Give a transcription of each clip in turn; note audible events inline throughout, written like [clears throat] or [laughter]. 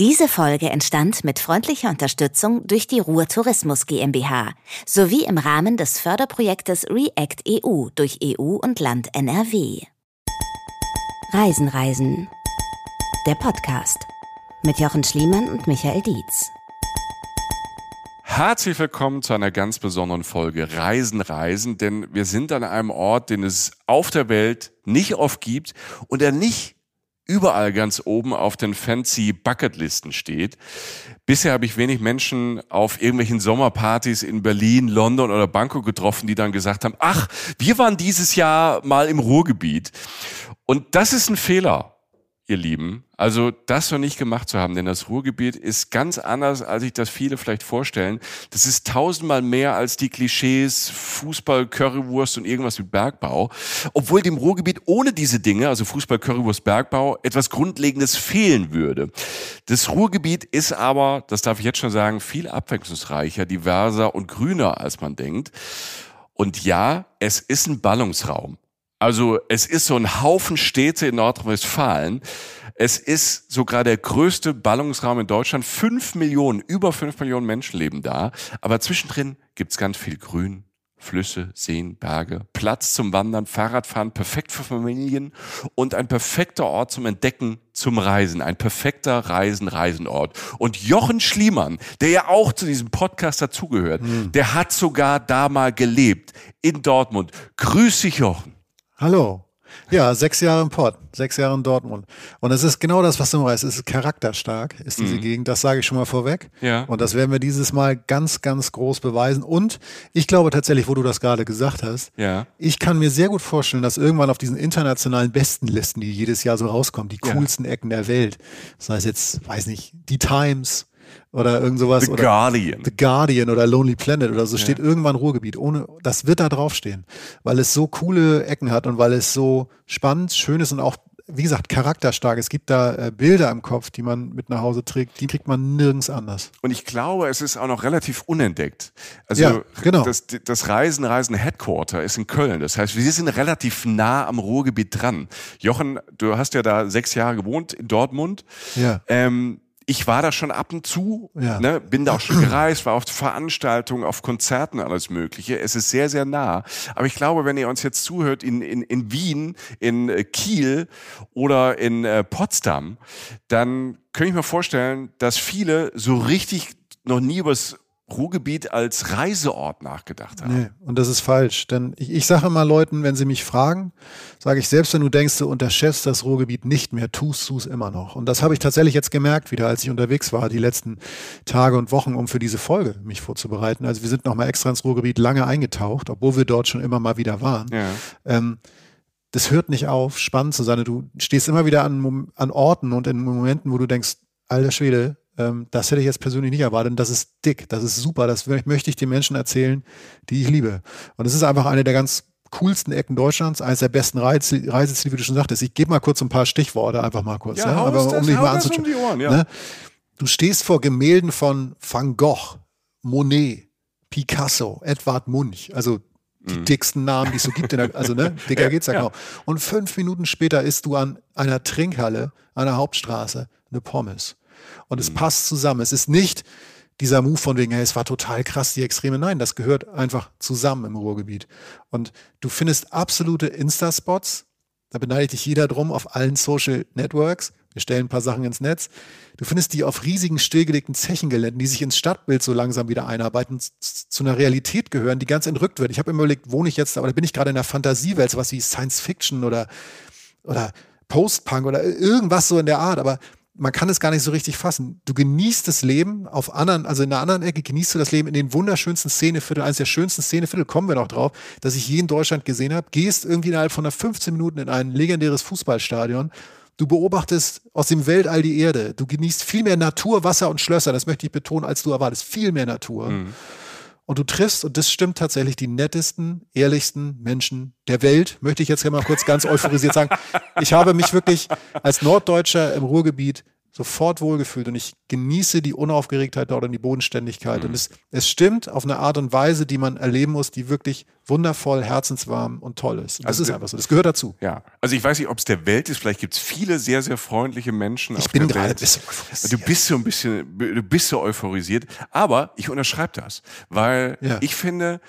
Diese Folge entstand mit freundlicher Unterstützung durch die Ruhr Tourismus GmbH sowie im Rahmen des Förderprojektes REACT EU durch EU und Land NRW. Reisen Reisen. Der Podcast mit Jochen Schliemann und Michael Dietz. Herzlich willkommen zu einer ganz besonderen Folge Reisen, Reisen, denn wir sind an einem Ort, den es auf der Welt nicht oft gibt und der nicht überall ganz oben auf den fancy Bucketlisten steht. Bisher habe ich wenig Menschen auf irgendwelchen Sommerpartys in Berlin, London oder Bangkok getroffen, die dann gesagt haben, ach, wir waren dieses Jahr mal im Ruhrgebiet. Und das ist ein Fehler ihr Lieben. Also das noch nicht gemacht zu haben, denn das Ruhrgebiet ist ganz anders, als sich das viele vielleicht vorstellen. Das ist tausendmal mehr als die Klischees Fußball, Currywurst und irgendwas mit Bergbau. Obwohl dem Ruhrgebiet ohne diese Dinge, also Fußball, Currywurst, Bergbau, etwas Grundlegendes fehlen würde. Das Ruhrgebiet ist aber, das darf ich jetzt schon sagen, viel abwechslungsreicher, diverser und grüner, als man denkt. Und ja, es ist ein Ballungsraum. Also es ist so ein Haufen Städte in Nordrhein-Westfalen. Es ist sogar der größte Ballungsraum in Deutschland. Fünf Millionen, über fünf Millionen Menschen leben da. Aber zwischendrin gibt's ganz viel Grün, Flüsse, Seen, Berge, Platz zum Wandern, Fahrradfahren, perfekt für Familien und ein perfekter Ort zum Entdecken, zum Reisen. Ein perfekter Reisen-Reisenort. Und Jochen Schliemann, der ja auch zu diesem Podcast dazugehört, hm. der hat sogar da mal gelebt, in Dortmund. Grüß dich, Jochen. Hallo. Ja, sechs Jahre im Port, sechs Jahre in Dortmund. Und es ist genau das, was du weißt. Es ist charakterstark, ist diese mhm. Gegend. Das sage ich schon mal vorweg. Ja. Und das werden wir dieses Mal ganz, ganz groß beweisen. Und ich glaube tatsächlich, wo du das gerade gesagt hast, ja. ich kann mir sehr gut vorstellen, dass irgendwann auf diesen internationalen Bestenlisten, die jedes Jahr so rauskommen, die coolsten ja. Ecken der Welt, das heißt jetzt, weiß nicht, die Times, oder irgend sowas. The oder Guardian. The Guardian oder Lonely Planet oder so ja. steht irgendwann Ruhrgebiet. Ohne, das wird da draufstehen, weil es so coole Ecken hat und weil es so spannend, schön ist und auch wie gesagt, charakterstark. Es gibt da äh, Bilder im Kopf, die man mit nach Hause trägt, die kriegt man nirgends anders. Und ich glaube, es ist auch noch relativ unentdeckt. Also ja, genau. das, das Reisen, Reisen Headquarter ist in Köln. Das heißt, wir sind relativ nah am Ruhrgebiet dran. Jochen, du hast ja da sechs Jahre gewohnt in Dortmund. Ja. Ähm, ich war da schon ab und zu, ja. ne, bin da auch schon gereist, war auf Veranstaltungen, auf Konzerten, alles Mögliche. Es ist sehr, sehr nah. Aber ich glaube, wenn ihr uns jetzt zuhört in, in, in Wien, in äh, Kiel oder in äh, Potsdam, dann könnte ich mir vorstellen, dass viele so richtig noch nie übers Ruhrgebiet als Reiseort nachgedacht haben. Nee, und das ist falsch. Denn ich, ich sage immer Leuten, wenn sie mich fragen, sage ich, selbst wenn du denkst, du unterschätzt das Ruhrgebiet nicht mehr, tust du es immer noch. Und das habe ich tatsächlich jetzt gemerkt, wieder als ich unterwegs war, die letzten Tage und Wochen, um für diese Folge mich vorzubereiten. Also wir sind nochmal extra ins Ruhrgebiet lange eingetaucht, obwohl wir dort schon immer mal wieder waren. Ja. Ähm, das hört nicht auf, spannend zu sein. Du stehst immer wieder an, an Orten und in Momenten, wo du denkst, alter Schwede, ähm, das hätte ich jetzt persönlich nicht erwartet. Und das ist dick, das ist super. Das möchte ich den Menschen erzählen, die ich liebe. Und es ist einfach eine der ganz coolsten Ecken Deutschlands, eines der besten Reiseziele, wie du schon sagtest. Ich gebe mal kurz ein paar Stichworte, einfach mal kurz, ja, ja? aber um dich mal anzuschauen. Ja. Ne? Du stehst vor Gemälden von Van Gogh, Monet, Picasso, Edward Munch, also die mhm. dicksten Namen, die es so gibt. Der, also, ne, [laughs] dicker geht's ja, ja kaum. Und fünf Minuten später isst du an einer Trinkhalle, an der Hauptstraße, eine Pommes. Und es mhm. passt zusammen. Es ist nicht dieser Move von wegen, hey, es war total krass, die Extreme. Nein, das gehört einfach zusammen im Ruhrgebiet. Und du findest absolute Insta-Spots. Da beneidet dich jeder drum auf allen Social Networks. Wir stellen ein paar Sachen ins Netz. Du findest die auf riesigen stillgelegten Zechengeländen, die sich ins Stadtbild so langsam wieder einarbeiten, zu einer Realität gehören, die ganz entrückt wird. Ich habe immer überlegt, wohne ich jetzt da oder bin ich gerade in einer Fantasiewelt, sowas wie Science Fiction oder, oder Post-Punk oder irgendwas so in der Art. Aber man kann es gar nicht so richtig fassen. Du genießt das Leben auf anderen, also in einer anderen Ecke genießt du das Leben in den wunderschönsten Szeneviertel, eines der schönsten Szeneviertel, kommen wir noch drauf, dass ich je in Deutschland gesehen habe. Gehst irgendwie innerhalb von 15 Minuten in ein legendäres Fußballstadion. Du beobachtest aus dem Weltall die Erde. Du genießt viel mehr Natur, Wasser und Schlösser, das möchte ich betonen, als du erwartest. Viel mehr Natur. Mhm. Und du triffst, und das stimmt tatsächlich, die nettesten, ehrlichsten Menschen der Welt, möchte ich jetzt mal kurz ganz euphorisiert sagen. Ich habe mich wirklich als Norddeutscher im Ruhrgebiet sofort wohlgefühlt und ich genieße die Unaufgeregtheit dort und die Bodenständigkeit. Mhm. Und es, es stimmt auf eine Art und Weise, die man erleben muss, die wirklich wundervoll, herzenswarm und toll ist. Und also das ist einfach so. Das gehört dazu. Ja. Also ich weiß nicht, ob es der Welt ist. Vielleicht gibt es viele sehr, sehr freundliche Menschen. Ich bin gerade ein bisschen euphorisiert. Du bist so ein bisschen, du bist so euphorisiert. Aber ich unterschreibe das, weil ja. ich finde,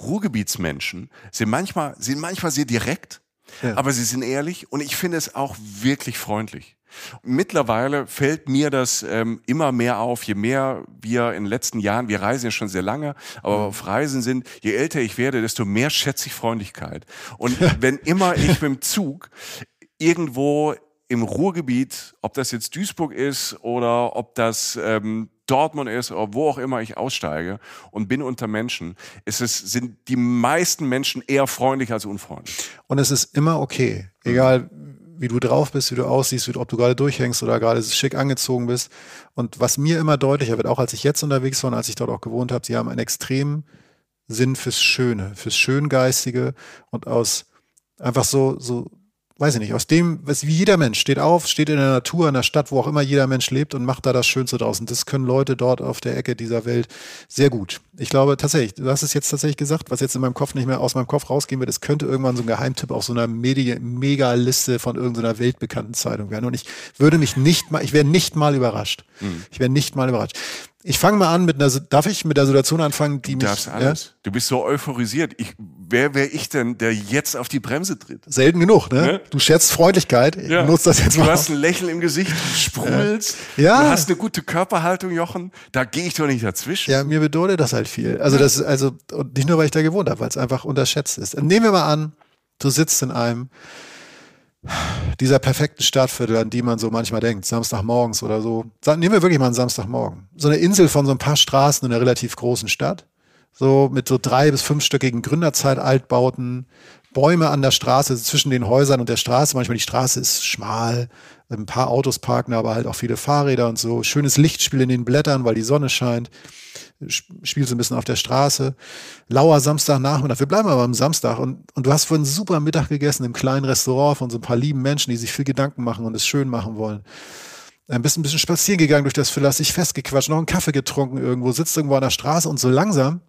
Ruhrgebietsmenschen sind manchmal, sind manchmal sehr direkt, ja. aber sie sind ehrlich und ich finde es auch wirklich freundlich. Mittlerweile fällt mir das ähm, immer mehr auf, je mehr wir in den letzten Jahren, wir reisen ja schon sehr lange, aber mhm. auf Reisen sind, je älter ich werde, desto mehr schätze ich Freundlichkeit. Und wenn immer [laughs] ich mit dem Zug irgendwo im Ruhrgebiet, ob das jetzt Duisburg ist oder ob das ähm, Dortmund ist oder wo auch immer ich aussteige und bin unter Menschen, ist es, sind die meisten Menschen eher freundlich als unfreundlich. Und es ist immer okay, egal wie du drauf bist, wie du aussiehst, wie, ob du gerade durchhängst oder gerade schick angezogen bist. Und was mir immer deutlicher wird, auch als ich jetzt unterwegs war und als ich dort auch gewohnt habe, sie haben einen extremen Sinn fürs Schöne, fürs Schöngeistige und aus einfach so, so weiß ich nicht, aus dem, was, wie jeder Mensch steht auf, steht in der Natur, in der Stadt, wo auch immer jeder Mensch lebt und macht da das Schönste draußen. Das können Leute dort auf der Ecke dieser Welt sehr gut. Ich glaube tatsächlich, du hast es jetzt tatsächlich gesagt, was jetzt in meinem Kopf nicht mehr aus meinem Kopf rausgehen wird, es könnte irgendwann so ein Geheimtipp auf so einer Mega-Liste von irgendeiner weltbekannten Zeitung werden. Und ich würde mich nicht mal, ich wäre nicht mal überrascht. Mhm. Ich wäre nicht mal überrascht. Ich fange mal an mit einer, darf ich mit der Situation anfangen, die du mich. Darfst alles. Ja? Du bist so euphorisiert. Ich, wer wäre ich denn, der jetzt auf die Bremse tritt? Selten genug, ne? ne? Du schätzt Freundlichkeit. Ich ja. nutze das jetzt mal. Du hast ein Lächeln im Gesicht, du sprudelst. Ja. Du hast eine gute Körperhaltung, Jochen. Da gehe ich doch nicht dazwischen. Ja, mir bedeutet das halt viel. Also das ist also, und nicht nur, weil ich da gewohnt habe, weil es einfach unterschätzt ist. Nehmen wir mal an, du sitzt in einem dieser perfekten Stadtviertel, an die man so manchmal denkt, Samstagmorgens oder so. Nehmen wir wirklich mal einen Samstagmorgen. So eine Insel von so ein paar Straßen in einer relativ großen Stadt. So mit so drei- bis fünfstöckigen Gründerzeit-Altbauten, Bäume an der Straße, zwischen den Häusern und der Straße. Manchmal die Straße ist schmal, ein paar Autos parken, aber halt auch viele Fahrräder und so. Schönes Lichtspiel in den Blättern, weil die Sonne scheint spielst ein bisschen auf der Straße. Lauer Samstagnachmittag. Wir bleiben aber am Samstag und, und du hast vorhin super Mittag gegessen im kleinen Restaurant von so ein paar lieben Menschen, die sich viel Gedanken machen und es schön machen wollen. Ein bisschen, ein bisschen spazieren gegangen durch das Villa, hast dich festgequatscht, noch einen Kaffee getrunken irgendwo, sitzt irgendwo an der Straße und so langsam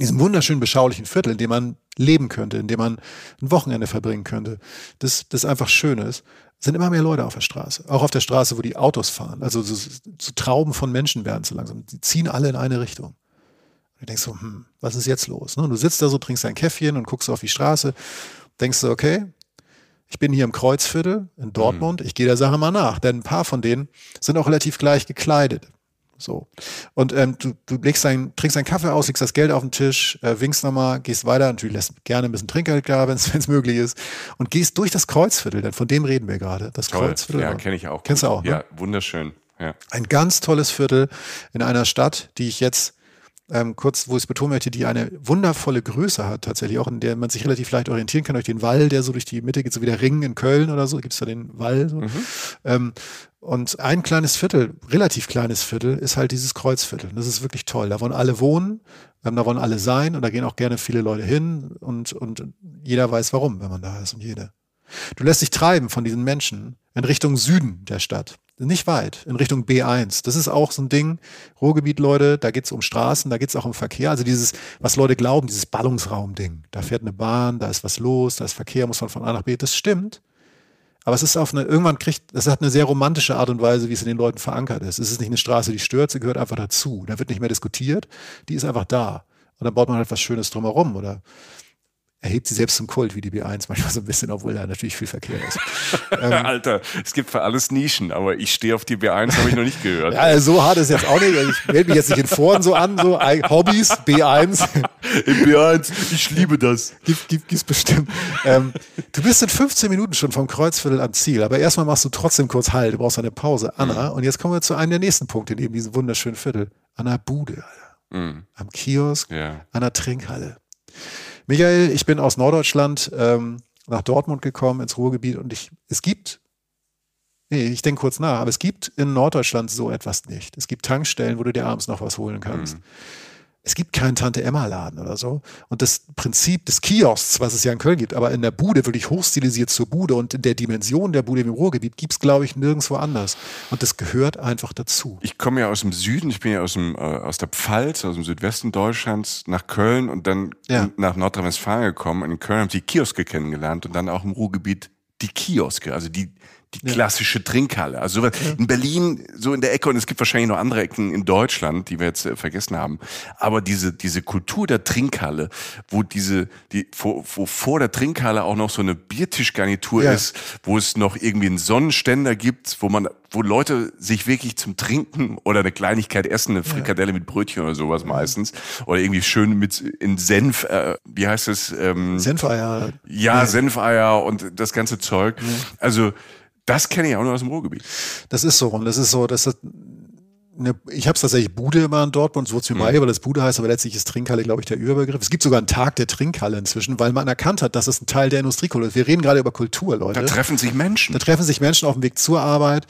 diesem wunderschönen beschaulichen Viertel, in dem man leben könnte, in dem man ein Wochenende verbringen könnte, das, das einfach schön ist, sind immer mehr Leute auf der Straße. Auch auf der Straße, wo die Autos fahren. Also so, so Trauben von Menschen werden so langsam. Die ziehen alle in eine Richtung. Und du denkst so, hm, was ist jetzt los? Ne? Du sitzt da so, trinkst dein Käffchen und guckst auf die Straße, denkst du, okay, ich bin hier im Kreuzviertel in Dortmund, mhm. ich gehe der Sache mal nach, denn ein paar von denen sind auch relativ gleich gekleidet. So. Und ähm, du, du legst dein, trinkst deinen Kaffee aus, legst das Geld auf den Tisch, äh, winkst nochmal, gehst weiter, natürlich lässt gerne ein bisschen Trinkgeld da, wenn es [laughs] möglich ist, und gehst durch das Kreuzviertel, denn von dem reden wir gerade. Das Toll. Kreuzviertel. Ja, kenne ich auch. Kennst du auch? Ne? Ja, wunderschön. Ja. Ein ganz tolles Viertel in einer Stadt, die ich jetzt ähm, kurz, wo ich es betonen möchte, die eine wundervolle Größe hat, tatsächlich auch, in der man sich relativ leicht orientieren kann durch den Wall, der so durch die Mitte geht, so wie der Ring in Köln oder so, gibt es da den Wall. So. Mhm. Ähm, und ein kleines Viertel, relativ kleines Viertel, ist halt dieses Kreuzviertel. Das ist wirklich toll. Da wollen alle wohnen, ähm, da wollen alle sein und da gehen auch gerne viele Leute hin und, und jeder weiß warum, wenn man da ist und jede. Du lässt dich treiben von diesen Menschen in Richtung Süden der Stadt nicht weit, in Richtung B1. Das ist auch so ein Ding, Ruhrgebiet, Leute, da geht's um Straßen, da geht's auch um Verkehr. Also dieses, was Leute glauben, dieses Ballungsraum-Ding. Da fährt eine Bahn, da ist was los, da ist Verkehr, muss man von A nach B. Das stimmt. Aber es ist auf eine, irgendwann kriegt, es hat eine sehr romantische Art und Weise, wie es in den Leuten verankert ist. Es ist nicht eine Straße, die stört, sie gehört einfach dazu. Da wird nicht mehr diskutiert, die ist einfach da. Und dann baut man halt was Schönes drumherum oder erhebt sie selbst zum Kult wie die B1 manchmal so ein bisschen, obwohl da natürlich viel Verkehr ist. [laughs] ähm, Alter, es gibt für alles Nischen, aber ich stehe auf die B1, habe ich noch nicht gehört. ja, so hart ist jetzt auch nicht. Also ich melde mich jetzt nicht in Foren so an, so Hobbys, B1. [laughs] In B1, ich liebe das. Gibt, gibt, gibt's bestimmt. Ähm, du bist in 15 Minuten schon vom Kreuzviertel am Ziel, aber erstmal machst du trotzdem kurz Halt, du brauchst eine Pause. Anna, mhm. und jetzt kommen wir zu einem der nächsten Punkte neben diesem wunderschönen Viertel. Anna Bude, Alter. Mhm. Am Kiosk, ja. an der Trinkhalle. Michael, ich bin aus Norddeutschland ähm, nach Dortmund gekommen, ins Ruhrgebiet und ich, es gibt, nee, ich denke kurz nach, aber es gibt in Norddeutschland so etwas nicht. Es gibt Tankstellen, wo du dir abends noch was holen kannst. Mhm. Es gibt keinen Tante-Emma-Laden oder so. Und das Prinzip des Kiosks, was es ja in Köln gibt, aber in der Bude wirklich hochstilisiert zur Bude und in der Dimension der Bude im Ruhrgebiet gibt es, glaube ich, nirgendwo anders. Und das gehört einfach dazu. Ich komme ja aus dem Süden, ich bin ja aus, dem, äh, aus der Pfalz, aus dem Südwesten Deutschlands, nach Köln und dann Ja. nach Nordrhein-Westfalen gekommen. In Köln habe ich die Kioske kennengelernt und dann auch im Ruhrgebiet die Kioske, also die, die klassische Trinkhalle. Also sowas in Berlin, so in der Ecke, und es gibt wahrscheinlich noch andere Ecken in Deutschland, die wir jetzt äh, vergessen haben. Aber diese, diese Kultur der Trinkhalle, wo diese, die, wo, wo vor der Trinkhalle auch noch so eine Biertischgarnitur Ja. ist, wo es noch irgendwie einen Sonnenständer gibt, wo man, wo Leute sich wirklich zum Trinken oder eine Kleinigkeit essen, eine Frikadelle mit Brötchen oder sowas meistens, oder irgendwie schön mit in Senf, äh, wie heißt es? Ähm, Senfeier. ja, Senfeier und das ganze Zeug. Also das kenne ich auch nur aus dem Ruhrgebiet. Das ist so. Und das ist so, dass das eine, ich habe es tatsächlich Bude immer in Dortmund, so es mir beigebracht, weil das Bude heißt, aber letztlich ist Trinkhalle, glaube ich, der Überbegriff. Es gibt sogar einen Tag der Trinkhalle inzwischen, weil man erkannt hat, dass es ein Teil der Industriekultur ist. Wir reden gerade über Kultur, Leute. Da treffen sich Menschen. Da treffen sich Menschen auf dem Weg zur Arbeit,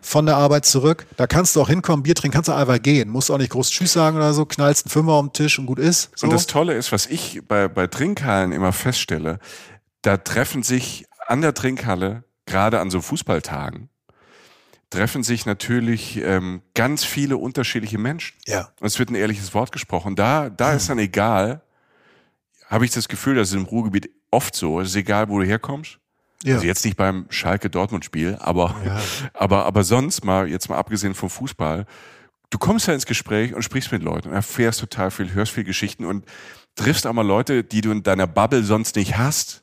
von der Arbeit zurück. Da kannst du auch hinkommen, Bier trinken, kannst du einfach gehen. Musst auch nicht groß Tschüss sagen oder so, knallst einen Fünfer auf den Tisch und gut ist. So. Und das Tolle ist, was ich bei, bei Trinkhallen immer feststelle, da treffen sich an der Trinkhalle, gerade an so Fußballtagen, treffen sich natürlich ähm, ganz viele unterschiedliche Menschen. ja. Und es wird ein ehrliches Wort gesprochen. Da, da ist dann egal, habe ich das Gefühl, das ist im Ruhrgebiet oft so, es ist egal, wo du herkommst. Ja. Also jetzt nicht beim Schalke-Dortmund-Spiel, aber, Ja. [laughs] aber, aber sonst mal, jetzt mal abgesehen vom Fußball, du kommst ja ins Gespräch und sprichst mit Leuten und erfährst total viel, hörst viel Geschichten und triffst auch mal Leute, die du in deiner Bubble sonst nicht hast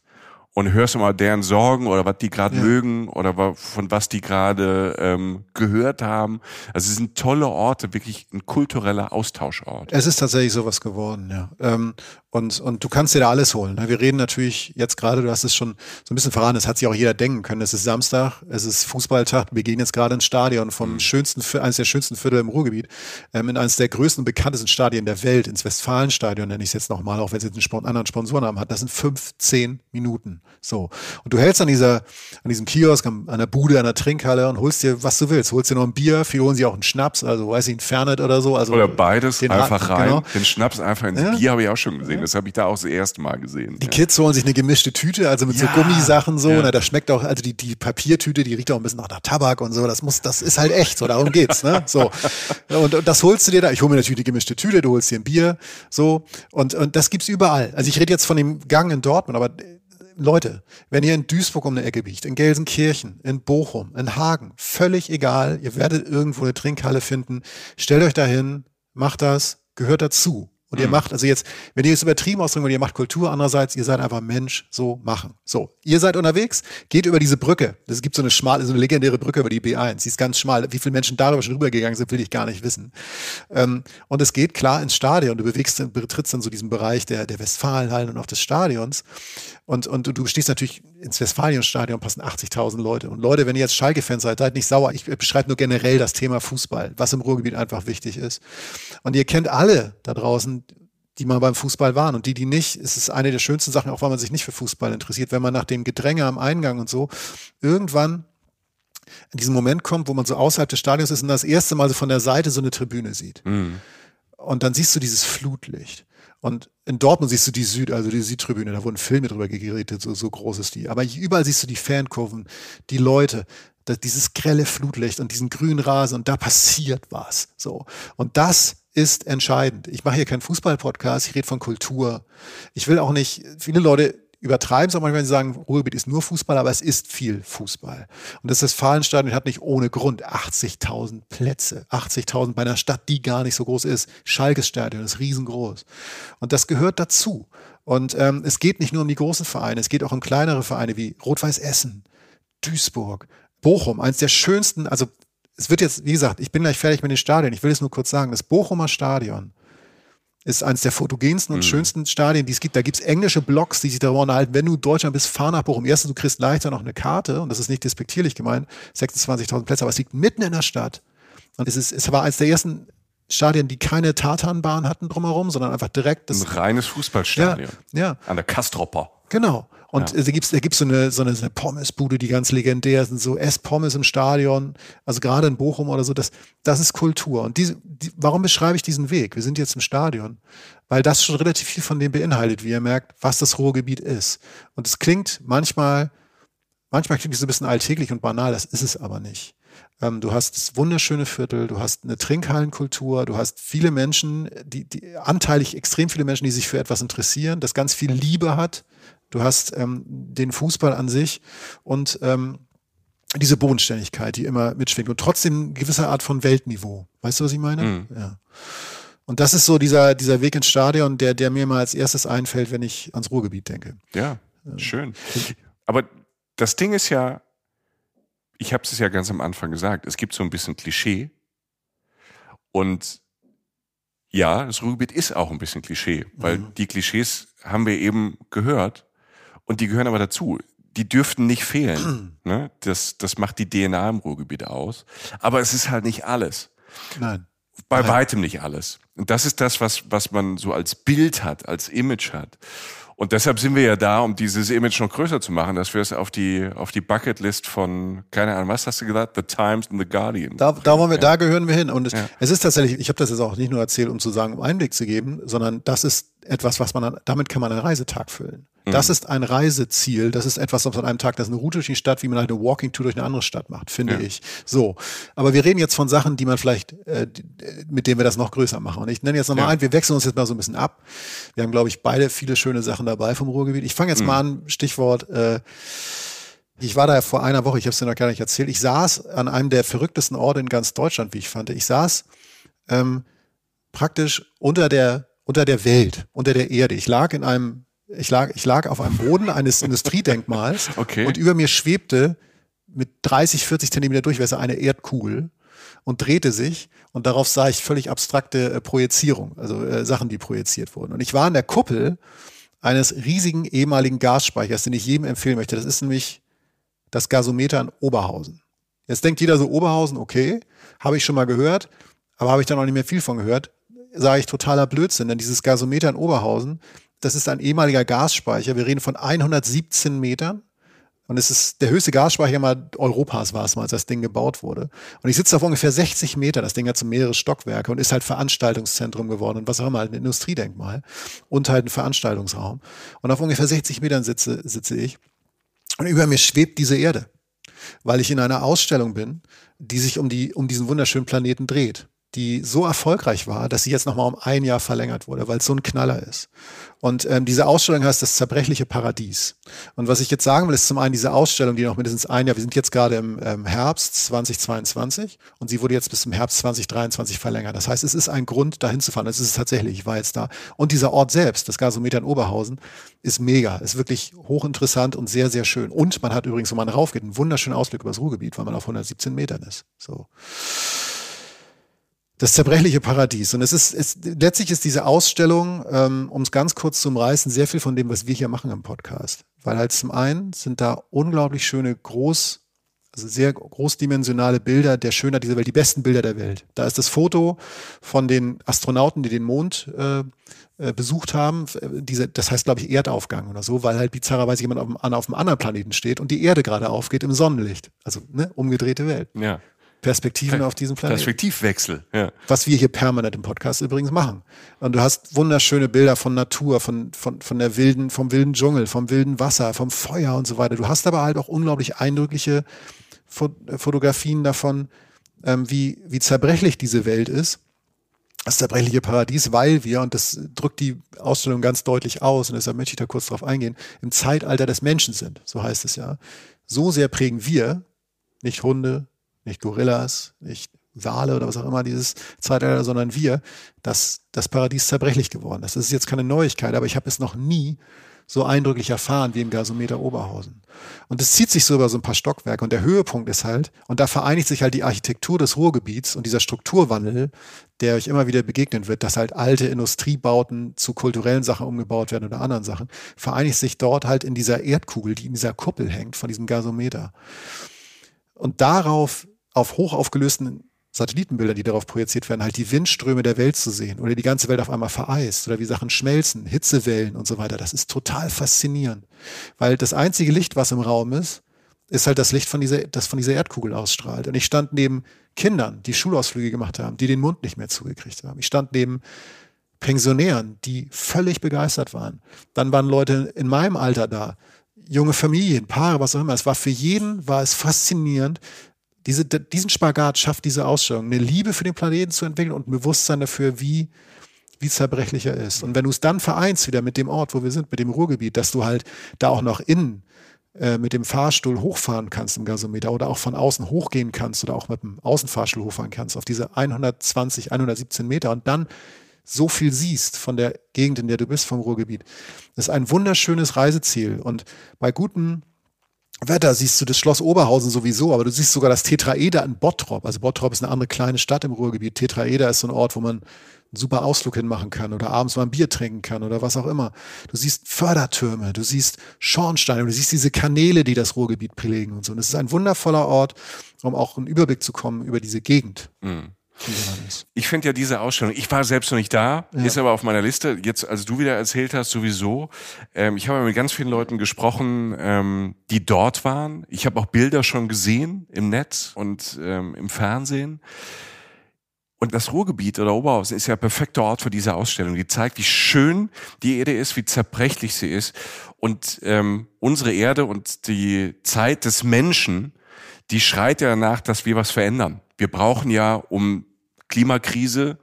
und hörst mal deren Sorgen oder was die gerade Ja. mögen oder von was die gerade ähm, gehört haben. Also es sind tolle Orte, wirklich ein kultureller Austauschort. Es ist tatsächlich sowas geworden, ja. Ähm, und, und du kannst dir da alles holen. ne? Wir reden natürlich jetzt gerade, du hast es schon so ein bisschen verraten, das hat sich auch jeder denken können. Es ist Samstag, es ist Fußballtag, wir gehen jetzt gerade ins Stadion vom schönsten, Viertel- eines der schönsten Viertel im Ruhrgebiet, ähm, in eines der größten und bekanntesten Stadien der Welt, ins Westfalenstadion, nenne ich es jetzt nochmal, auch wenn es jetzt einen anderen Sponsorennamen hat. Das sind 15 Minuten. So. Und du hältst an dieser, an diesem Kiosk, an an der Bude, an der Trinkhalle und holst dir, was du willst. Holst dir noch ein Bier, viele holen sich auch einen Schnaps, also weiß ich, ein Fernet oder so. Also Oder beides einfach Ra- rein. genau. Den Schnaps einfach ins Ja. Bier habe ich auch schon gesehen. Das habe ich da auch das erste Mal gesehen. Die ja. Kids holen sich eine gemischte Tüte, also mit Ja, so Gummisachen so. ja. Ne, das schmeckt auch, also die, die Papiertüte, die riecht auch ein bisschen nach Tabak und so. Das muss, das ist halt echt so, darum geht's. Ne? So. Und, [laughs] und das holst du dir da. Ich hole mir natürlich die gemischte Tüte, du holst dir ein Bier. So. Und, und das gibt's überall. Also ich rede jetzt von dem Gang in Dortmund, aber Leute, wenn ihr in Duisburg um eine Ecke biegt, in Gelsenkirchen, in Bochum, in Hagen, völlig egal, ihr werdet irgendwo eine Trinkhalle finden, stellt euch dahin, macht das, gehört dazu. Und ihr macht, also jetzt, wenn ihr es übertrieben ausdrücken wollt, ihr macht Kultur, andererseits, ihr seid einfach Mensch, so machen. So, ihr seid unterwegs, geht über diese Brücke. Es gibt so eine schmale, so eine legendäre Brücke über die B1. Die ist ganz schmal. Wie viele Menschen darüber schon rübergegangen sind, will ich gar nicht wissen. Ähm, und es geht klar ins Stadion. Du bewegst, betrittst dann so diesen Bereich der, der Westfalenhallen und auch des Stadions. Und, und du stehst natürlich ins Westfalenstadion passen 80.000 Leute. Und Leute, wenn ihr jetzt Schalke-Fans seid, seid nicht sauer. Ich beschreibe nur generell das Thema Fußball, was im Ruhrgebiet einfach wichtig ist. Und ihr kennt alle da draußen, die mal beim Fußball waren und die, die nicht, es ist eine der schönsten Sachen, auch weil man sich nicht für Fußball interessiert, wenn man nach dem Gedränge am Eingang und so irgendwann in diesen Moment kommt, wo man so außerhalb des Stadions ist und das erste Mal so von der Seite so eine Tribüne sieht. Mhm. Und dann siehst du dieses Flutlicht. Und in Dortmund siehst du die Süd, also die Südtribüne, da wurden Filme drüber geredet, so, so groß ist die. Aber überall siehst du die Fankurven, die Leute, das, dieses grelle Flutlicht und diesen grünen Rasen und da passiert was. So. Und das ist entscheidend. Ich mache hier keinen Fußball-Podcast, ich rede von Kultur. Ich will auch nicht, viele Leute übertreiben es auch manchmal, wenn sie sagen, Ruhrgebiet ist nur Fußball, aber es ist viel Fußball. Und das Westfalenstadion hat nicht ohne Grund 80.000 Plätze. 80.000 bei einer Stadt, die gar nicht so groß ist. Schalkes Stadion ist riesengroß. Und das gehört dazu. Und ähm, es geht nicht nur um die großen Vereine, es geht auch um kleinere Vereine wie Rot-Weiß Essen, Duisburg, Bochum, eins der schönsten, also es wird jetzt, wie gesagt, ich bin gleich fertig mit den Stadien, ich will es nur kurz sagen, das Bochumer Stadion ist eines der fotogensten und schönsten Stadien, die es gibt. Da gibt es englische Blogs, die sich darüber unterhalten, wenn du Deutschland bist, fahr nach Bochum. Erstens, du kriegst leichter noch eine Karte, und das ist nicht despektierlich gemeint, 26.000 Plätze, aber es liegt mitten in der Stadt. Und es, ist, es war eines der ersten Stadien, die keine Tatanbahn hatten drumherum, sondern einfach direkt das. Ein reines Fußballstadion. Ja, ja. An der Kastropper. Genau. Und ja. da gibt's, da gibt's so eine, so eine, so eine Pommesbude, die ganz legendär sind, so Ess-Pommes im Stadion, also gerade in Bochum oder so, das, das ist Kultur. Und diese, die, warum beschreibe ich diesen Weg? Wir sind jetzt im Stadion, weil das schon relativ viel von dem beinhaltet, wie ihr merkt, was das Ruhrgebiet ist. Und es klingt manchmal, manchmal klingt es so ein bisschen alltäglich und banal, das ist es aber nicht. Ähm, du hast das wunderschöne Viertel, du hast eine Trinkhallenkultur, du hast viele Menschen, die, die anteilig extrem viele Menschen, die sich für etwas interessieren, das ganz viel Liebe hat. Du hast ähm, den Fußball an sich und ähm, diese Bodenständigkeit, die immer mitschwingt und trotzdem eine gewisse Art von Weltniveau. Weißt du, was ich meine? Mhm. Ja. Und das ist so dieser, dieser Weg ins Stadion, der, der mir mal als erstes einfällt, wenn ich ans Ruhrgebiet denke. Ja, schön. Aber das Ding ist ja, ich habe es ja ganz am Anfang gesagt, es gibt so ein bisschen Klischee. Und ja, das Ruhrgebiet ist auch ein bisschen Klischee, weil mhm. die Klischees haben wir eben gehört und die gehören aber dazu. Die dürften nicht fehlen. [clears throat] ne? das, das macht die DNA im Ruhrgebiet aus. Aber es ist halt nicht alles. Nein. Bei Nein. weitem nicht alles. Und das ist das, was, was man so als Bild hat, als Image hat. Und deshalb sind wir ja da, um dieses Image noch größer zu machen, dass wir es auf die, auf die Bucketlist von, keine Ahnung, was hast du gesagt? The Times and the Guardian. Da, da wollen wir, ja. da gehören wir hin. Und es, ja. es ist tatsächlich, ich habe das jetzt auch nicht nur erzählt, um zu sagen, um Einblick zu geben, sondern das ist etwas, was man, damit kann man einen Reisetag füllen. Das mhm. ist ein Reiseziel. Das ist etwas, was an einem Tag, das ist eine Route durch die Stadt, wie man halt eine Walking Tour durch eine andere Stadt macht, finde ja. ich. So. Aber wir reden jetzt von Sachen, die man vielleicht, äh, mit denen wir das noch größer machen. Und ich nenne jetzt nochmal ja. ein, wir wechseln uns jetzt mal so ein bisschen ab. Wir haben, glaube ich, beide viele schöne Sachen dabei vom Ruhrgebiet. Ich fange jetzt mhm. mal an, Stichwort, äh, ich war da vor einer Woche, ich habe es dir noch gar nicht erzählt. Ich saß an einem der verrücktesten Orte in ganz Deutschland, wie ich fand. Ich saß ähm, praktisch unter der unter der Welt, unter der Erde. Ich lag in einem ich lag, ich lag auf einem Boden eines [laughs] Industriedenkmals okay. und über mir schwebte mit 30, 40 Zentimeter Durchmesser eine Erdkugel und drehte sich und darauf sah ich völlig abstrakte äh, Projizierung, also äh, Sachen, die projiziert wurden. Und ich war an der Kuppel eines riesigen ehemaligen Gasspeichers, den ich jedem empfehlen möchte. Das ist nämlich das Gasometer in Oberhausen. Jetzt denkt jeder so, Oberhausen, okay, habe ich schon mal gehört, aber habe ich da noch nicht mehr viel von gehört. Sage ich totaler Blödsinn, denn dieses Gasometer in Oberhausen das ist ein ehemaliger Gasspeicher. Wir reden von 117 Metern. Und es ist der höchste Gasspeicher mal Europas war es mal, als das Ding gebaut wurde. Und ich sitze auf ungefähr 60 Meter. Das Ding hat so mehrere Stockwerke und ist halt Veranstaltungszentrum geworden und was auch immer, halt ein Industriedenkmal und halt ein Veranstaltungsraum. Und auf ungefähr 60 Metern sitze, sitze ich. Und über mir schwebt diese Erde, weil ich in einer Ausstellung bin, die sich um die, um diesen wunderschönen Planeten dreht die so erfolgreich war, dass sie jetzt nochmal um ein Jahr verlängert wurde, weil es so ein Knaller ist. Und ähm, diese Ausstellung heißt das zerbrechliche Paradies. Und was ich jetzt sagen will, ist zum einen diese Ausstellung, die noch mindestens ein Jahr, wir sind jetzt gerade im ähm, Herbst 2022 und sie wurde jetzt bis zum Herbst 2023 verlängert. Das heißt, es ist ein Grund, dahin zu fahren. Das ist es tatsächlich, ich war jetzt da. Und dieser Ort selbst, das Gasometer in Oberhausen, ist mega, ist wirklich hochinteressant und sehr, sehr schön. Und man hat übrigens, wenn man raufgeht, einen wunderschönen Ausblick über das Ruhrgebiet, weil man auf 117 Metern ist. So das zerbrechliche Paradies. Und es ist, es, letztlich ist diese Ausstellung, ähm, um es ganz kurz zu umreißen, sehr viel von dem, was wir hier machen im Podcast. Weil halt zum einen sind da unglaublich schöne, groß, also sehr großdimensionale Bilder der Schönheit dieser Welt, die besten Bilder der Welt. Da ist das Foto von den Astronauten, die den Mond äh, äh besucht haben. Diese, das heißt, glaube ich, Erdaufgang oder so, weil halt bizarrerweise jemand auf, auf einem anderen Planeten steht und die Erde gerade aufgeht im Sonnenlicht. Also ne, umgedrehte Welt. Ja. Perspektiven auf diesem Planeten. Perspektivwechsel, ja. Was wir hier permanent im Podcast übrigens machen. Und du hast wunderschöne Bilder von Natur, von, von, von der wilden, vom wilden Dschungel, vom wilden Wasser, vom Feuer und so weiter. Du hast aber halt auch unglaublich eindrückliche Fotografien davon, ähm, wie, wie zerbrechlich diese Welt ist. Das zerbrechliche Paradies, weil wir, und das drückt die Ausstellung ganz deutlich aus, und deshalb möchte ich da kurz drauf eingehen, im Zeitalter des Menschen sind, so heißt es ja. So sehr prägen wir, nicht Hunde, nicht Gorillas, nicht Wale oder was auch immer dieses Zeitalter, sondern wir, dass das Paradies zerbrechlich geworden ist. Das ist jetzt keine Neuigkeit, aber ich habe es noch nie so eindrücklich erfahren wie im Gasometer Oberhausen. Und es zieht sich so über so ein paar Stockwerke und der Höhepunkt ist halt, und da vereinigt sich halt die Architektur des Ruhrgebiets und dieser Strukturwandel, der euch immer wieder begegnen wird, dass halt alte Industriebauten zu kulturellen Sachen umgebaut werden oder anderen Sachen, vereinigt sich dort halt in dieser Erdkugel, die in dieser Kuppel hängt von diesem Gasometer. Und darauf auf hochaufgelösten Satellitenbilder, die darauf projiziert werden, halt die Windströme der Welt zu sehen oder die ganze Welt auf einmal vereist oder wie Sachen schmelzen, Hitzewellen und so weiter. Das ist total faszinierend, weil das einzige Licht, was im Raum ist, ist halt das Licht von dieser, das von dieser Erdkugel ausstrahlt. Und ich stand neben Kindern, die Schulausflüge gemacht haben, die den Mund nicht mehr zugekriegt haben. Ich stand neben Pensionären, die völlig begeistert waren. Dann waren Leute in meinem Alter da, junge Familien, Paare, was auch immer. Es war für jeden, war es faszinierend, diese, diesen Spagat schafft diese Ausstellung, eine Liebe für den Planeten zu entwickeln und ein Bewusstsein dafür, wie, wie zerbrechlich er ist. Und wenn du es dann vereinst wieder mit dem Ort, wo wir sind, mit dem Ruhrgebiet, dass du halt da auch noch innen äh, mit dem Fahrstuhl hochfahren kannst im Gasometer oder auch von außen hochgehen kannst oder auch mit dem Außenfahrstuhl hochfahren kannst auf diese 120, 117 Meter und dann so viel siehst von der Gegend, in der du bist, vom Ruhrgebiet. Das ist ein wunderschönes Reiseziel und bei guten Wetter siehst du das Schloss Oberhausen sowieso, aber du siehst sogar das Tetraeder in Bottrop. Also Bottrop ist eine andere kleine Stadt im Ruhrgebiet. Tetraeder ist so ein Ort, wo man einen super Ausflug hinmachen kann oder abends mal ein Bier trinken kann oder was auch immer. Du siehst Fördertürme, du siehst Schornsteine, du siehst diese Kanäle, die das Ruhrgebiet prägen und so. Und es ist ein wundervoller Ort, um auch einen Überblick zu kommen über diese Gegend. Mhm. Ich finde ja diese Ausstellung, ich war selbst noch nicht da, ja. ist aber auf meiner Liste. Jetzt, als du wieder erzählt hast, sowieso. Ähm, ich habe mit ganz vielen Leuten gesprochen, ähm, die dort waren. Ich habe auch Bilder schon gesehen im Netz und ähm, im Fernsehen. Und das Ruhrgebiet oder Oberhausen ist ja perfekter Ort für diese Ausstellung. Die zeigt, wie schön die Erde ist, wie zerbrechlich sie ist. Und ähm, unsere Erde und die Zeit des Menschen, die schreit ja danach, dass wir was verändern. Wir brauchen ja, um Klimakrise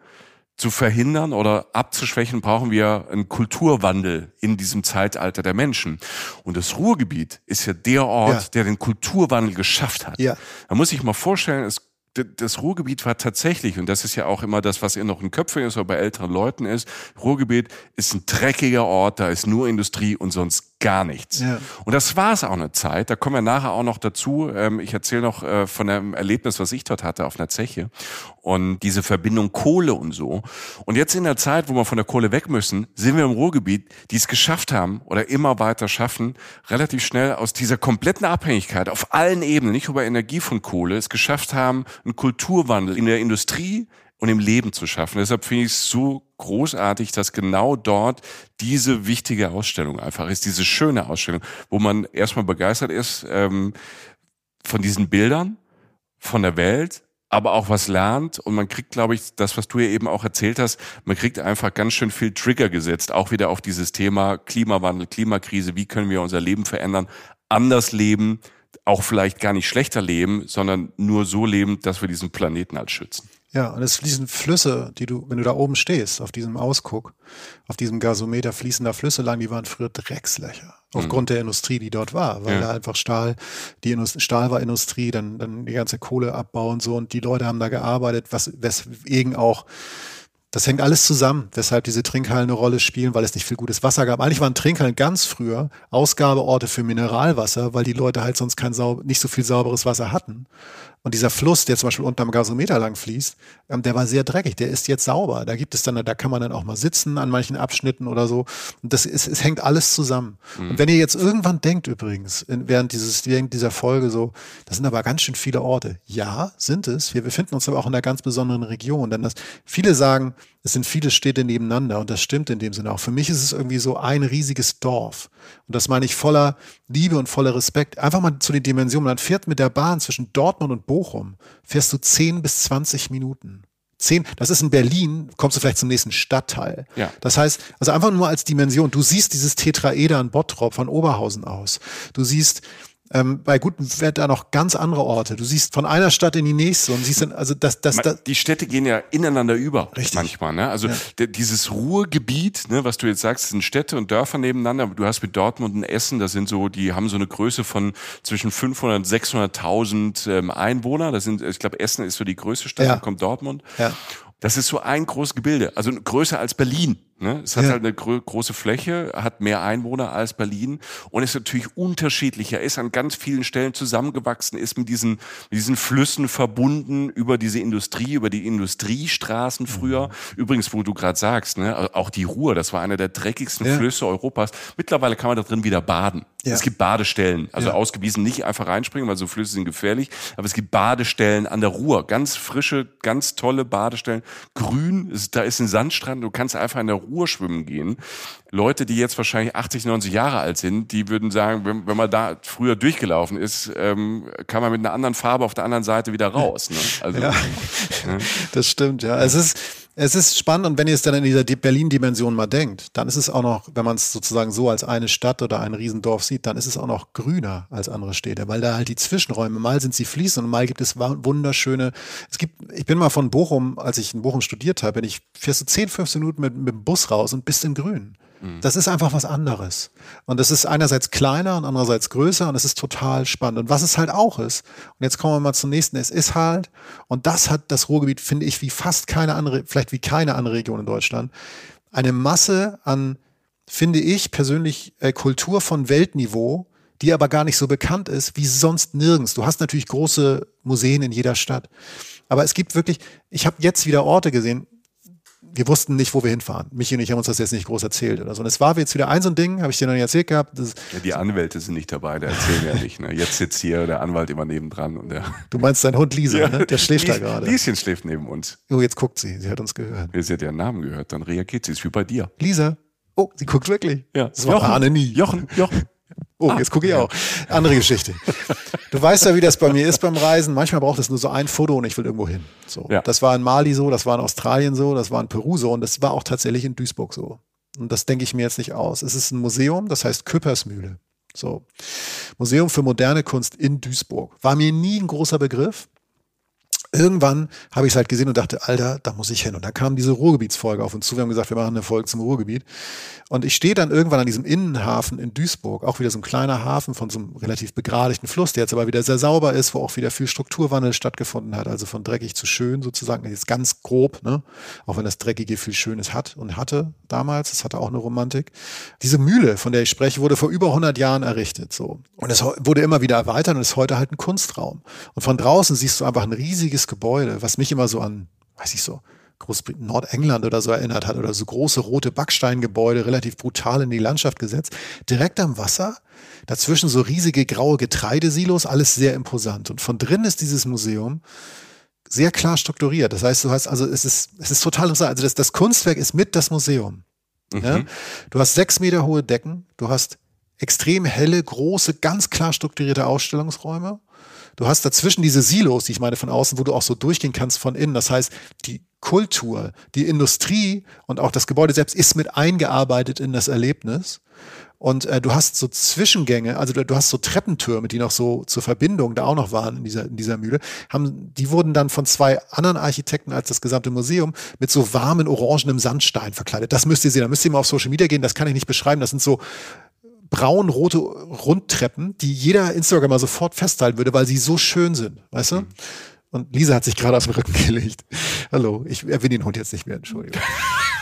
zu verhindern oder abzuschwächen, brauchen wir einen Kulturwandel in diesem Zeitalter der Menschen. Und das Ruhrgebiet ist ja der Ort, ja. der den Kulturwandel geschafft hat. Ja. Da muss ich mal vorstellen, es das Ruhrgebiet war tatsächlich, und das ist ja auch immer das, was in noch in Köpfen ist oder bei älteren Leuten ist, Ruhrgebiet ist ein dreckiger Ort, da ist nur Industrie und sonst gar nichts. Ja. Und das war es auch eine Zeit, da kommen wir nachher auch noch dazu. Ähm, ich erzähle noch äh, von einem Erlebnis, was ich dort hatte auf einer Zeche und diese Verbindung Kohle und so. Und jetzt in der Zeit, wo wir von der Kohle weg müssen, sind wir im Ruhrgebiet, die es geschafft haben oder immer weiter schaffen, relativ schnell aus dieser kompletten Abhängigkeit auf allen Ebenen, nicht über Energie von Kohle, es geschafft haben, einen Kulturwandel in der Industrie und im Leben zu schaffen. Deshalb finde ich es so großartig, dass genau dort diese wichtige Ausstellung einfach ist, diese schöne Ausstellung, wo man erstmal begeistert ist ähm, von diesen Bildern, von der Welt, aber auch was lernt. Und man kriegt, glaube ich, das, was du ja eben auch erzählt hast, man kriegt einfach ganz schön viel Trigger gesetzt, auch wieder auf dieses Thema Klimawandel, Klimakrise, wie können wir unser Leben verändern, anders leben, auch vielleicht gar nicht schlechter leben, sondern nur so leben, dass wir diesen Planeten halt schützen. Ja, und es fließen Flüsse, die du, wenn du da oben stehst, auf diesem Ausguck, auf diesem Gasometer fließen da Flüsse lang, die waren früher Dreckslöcher. Aufgrund mhm. der Industrie, die dort war, weil ja. da einfach Stahl, die Indust Stahl war Industrie, dann, dann die ganze Kohleabbau und so und die Leute haben da gearbeitet, was, weswegen auch das hängt alles zusammen, weshalb diese Trinkhallen eine Rolle spielen, weil es nicht viel gutes Wasser gab. Eigentlich waren Trinkhallen ganz früher Ausgabeorte für Mineralwasser, weil die Leute halt sonst kein nicht so viel sauberes Wasser hatten. Und dieser Fluss, der zum Beispiel unterm Gasometer lang fließt, ähm, der war sehr dreckig. Der ist jetzt sauber. Da gibt es dann, da kann man dann auch mal sitzen an manchen Abschnitten oder so. Und das ist, es hängt alles zusammen. Mhm. Und wenn ihr jetzt irgendwann denkt übrigens, in, während dieses, während dieser Folge so, das sind aber ganz schön viele Orte. Ja, sind es. Wir befinden uns aber auch in einer ganz besonderen Region. Denn das, viele sagen, es sind viele Städte nebeneinander und das stimmt in dem Sinne auch. Für mich ist es irgendwie so ein riesiges Dorf. Und das meine ich voller Liebe und voller Respekt. Einfach mal zu den Dimensionen. Man fährt mit der Bahn zwischen Dortmund und Bochum, fährst du 10 bis 20 Minuten. 10, das ist in Berlin, kommst du vielleicht zum nächsten Stadtteil. Ja. Das heißt, also einfach nur als Dimension. Du siehst dieses Tetraeder in Bottrop von Oberhausen aus. Du siehst ähm, bei gutem Wetter noch ganz andere Orte. Du siehst von einer Stadt in die nächste und siehst dann, also das, das, das Die Städte gehen ja ineinander über. Richtig. Manchmal, ne? Also ja. dieses Ruhrgebiet, ne, was du jetzt sagst, sind Städte und Dörfer nebeneinander. Du hast mit Dortmund und Essen, das sind so, die haben so eine Größe von zwischen 500 und 600.000 ähm, Einwohner. Das sind, ich glaube, Essen ist so die größte Stadt, ja. dann kommt Dortmund. Ja. Das ist so ein großes Gebilde, also größer als Berlin. Ne? Es hat ja. halt eine gro große Fläche, hat mehr Einwohner als Berlin und ist natürlich unterschiedlicher, ist an ganz vielen Stellen zusammengewachsen, ist mit diesen, mit diesen Flüssen verbunden über diese Industrie, über die Industriestraßen früher. Mhm. Übrigens, wo du gerade sagst, ne, auch die Ruhr, das war einer der dreckigsten ja. Flüsse Europas. Mittlerweile kann man da drin wieder baden. Ja. Es gibt Badestellen, also ausgewiesen nicht einfach reinspringen, weil so Flüsse sind gefährlich, aber es gibt Badestellen an der Ruhr, ganz frische, ganz tolle Badestellen, grün, da ist ein Sandstrand, du kannst einfach in der Ruhr schwimmen gehen. Leute, die jetzt wahrscheinlich 80, 90 Jahre alt sind, die würden sagen, wenn, wenn man da früher durchgelaufen ist, ähm, kann man mit einer anderen Farbe auf der anderen Seite wieder raus. Ne? Also, ja, [laughs] ne? das stimmt, ja. Es ist es ist spannend und wenn ihr es dann in dieser Berlin-Dimension mal denkt, dann ist es auch noch, wenn man es sozusagen so als eine Stadt oder ein Riesendorf sieht, dann ist es auch noch grüner als andere Städte, weil da halt die Zwischenräume, mal sind sie fließend und mal gibt es wunderschöne, es gibt, ich bin mal von Bochum, als ich in Bochum studiert habe, bin ich fährst du 10, 15 Minuten mit, mit dem Bus raus und bist im Grün. Mhm. Das ist einfach was anderes. Und das ist einerseits kleiner und andererseits größer und es ist total spannend. Und was es halt auch ist, und jetzt kommen wir mal zum nächsten, es ist halt, und das hat das Ruhrgebiet, finde ich, wie fast keine andere, vielleicht wie keine andere Region in Deutschland, eine Masse an, finde ich persönlich, äh, Kultur von Weltniveau, die aber gar nicht so bekannt ist wie sonst nirgends. Du hast natürlich große Museen in jeder Stadt. Aber es gibt wirklich, ich habe jetzt wieder Orte gesehen, wir wussten nicht, wo wir hinfahren. Michi und ich haben uns das jetzt nicht groß erzählt oder so. Und es war jetzt wieder ein so ein Ding, habe ich dir noch nicht erzählt gehabt. ja, die Anwälte sind nicht dabei, der erzählen ja nicht. Ne? Jetzt sitzt hier der Anwalt immer nebendran. Und der [laughs] du meinst dein Hund Lisa, ja, ne? der schläft Lies, da gerade. Lieschen schläft neben uns. Oh, jetzt guckt sie, sie hat uns gehört. Sie hat ihren Namen gehört, dann reagiert sie, ist wie bei dir. Lisa, oh, sie guckt wirklich. Ja, das war Jochen, nie. Jochen, Jochen. Oh, jetzt gucke ich auch. Andere Geschichte. Du weißt ja, wie das bei mir ist beim Reisen. Manchmal braucht es nur so ein Foto und ich will irgendwo hin. So. Ja. Das war in Mali so, das war in Australien so, das war in Peru so und das war auch tatsächlich in Duisburg so. Und das denke ich mir jetzt nicht aus. Es ist ein Museum, das heißt Küppersmühle. So. Museum für moderne Kunst in Duisburg. War mir nie ein großer Begriff irgendwann habe ich es halt gesehen und dachte, Alter, da muss ich hin. Und da kam diese Ruhrgebietsfolge auf uns zu. Wir haben gesagt, wir machen eine Folge zum Ruhrgebiet. Und ich stehe dann irgendwann an diesem Innenhafen in Duisburg, auch wieder so ein kleiner Hafen von so einem relativ begradigten Fluss, der jetzt aber wieder sehr sauber ist, wo auch wieder viel Strukturwandel stattgefunden hat, also von dreckig zu schön sozusagen, jetzt ganz grob, ne? auch wenn das Dreckige viel Schönes hat und hatte damals, es hatte auch eine Romantik. Diese Mühle, von der ich spreche, wurde vor über 100 Jahren errichtet. so Und es wurde immer wieder erweitert und ist heute halt ein Kunstraum. Und von draußen siehst du einfach ein riesiges Gebäude, was mich immer so an, weiß ich so, Großbritannien, Nordengland oder so erinnert hat oder so große rote Backsteingebäude, relativ brutal in die Landschaft gesetzt, direkt am Wasser, dazwischen so riesige graue Getreidesilos, alles sehr imposant. Und von drin ist dieses Museum sehr klar strukturiert. Das heißt, du hast also es ist es ist total interessant. Also das, das Kunstwerk ist mit das Museum. Mhm. Ja? Du hast sechs Meter hohe Decken, du hast extrem helle, große, ganz klar strukturierte Ausstellungsräume. Du hast dazwischen diese Silos, die ich meine von außen, wo du auch so durchgehen kannst von innen. Das heißt, die Kultur, die Industrie und auch das Gebäude selbst ist mit eingearbeitet in das Erlebnis. Und äh, du hast so Zwischengänge, also du, du, hast so Treppentürme, die noch so zur Verbindung da auch noch waren in dieser, in dieser Mühle. Haben, die wurden dann von zwei anderen Architekten als das gesamte Museum mit so warmen orangenem Sandstein verkleidet. Das müsst ihr sehen. Da müsst ihr mal auf Social Media gehen. Das kann ich nicht beschreiben. Das sind so braun-rote Rundtreppen, die jeder Instagramer sofort festhalten würde, weil sie so schön sind, weißt du? Mhm. Und Lisa hat sich gerade auf den Rücken gelegt. Hallo, ich erwähne den Hund jetzt nicht mehr, Entschuldigung.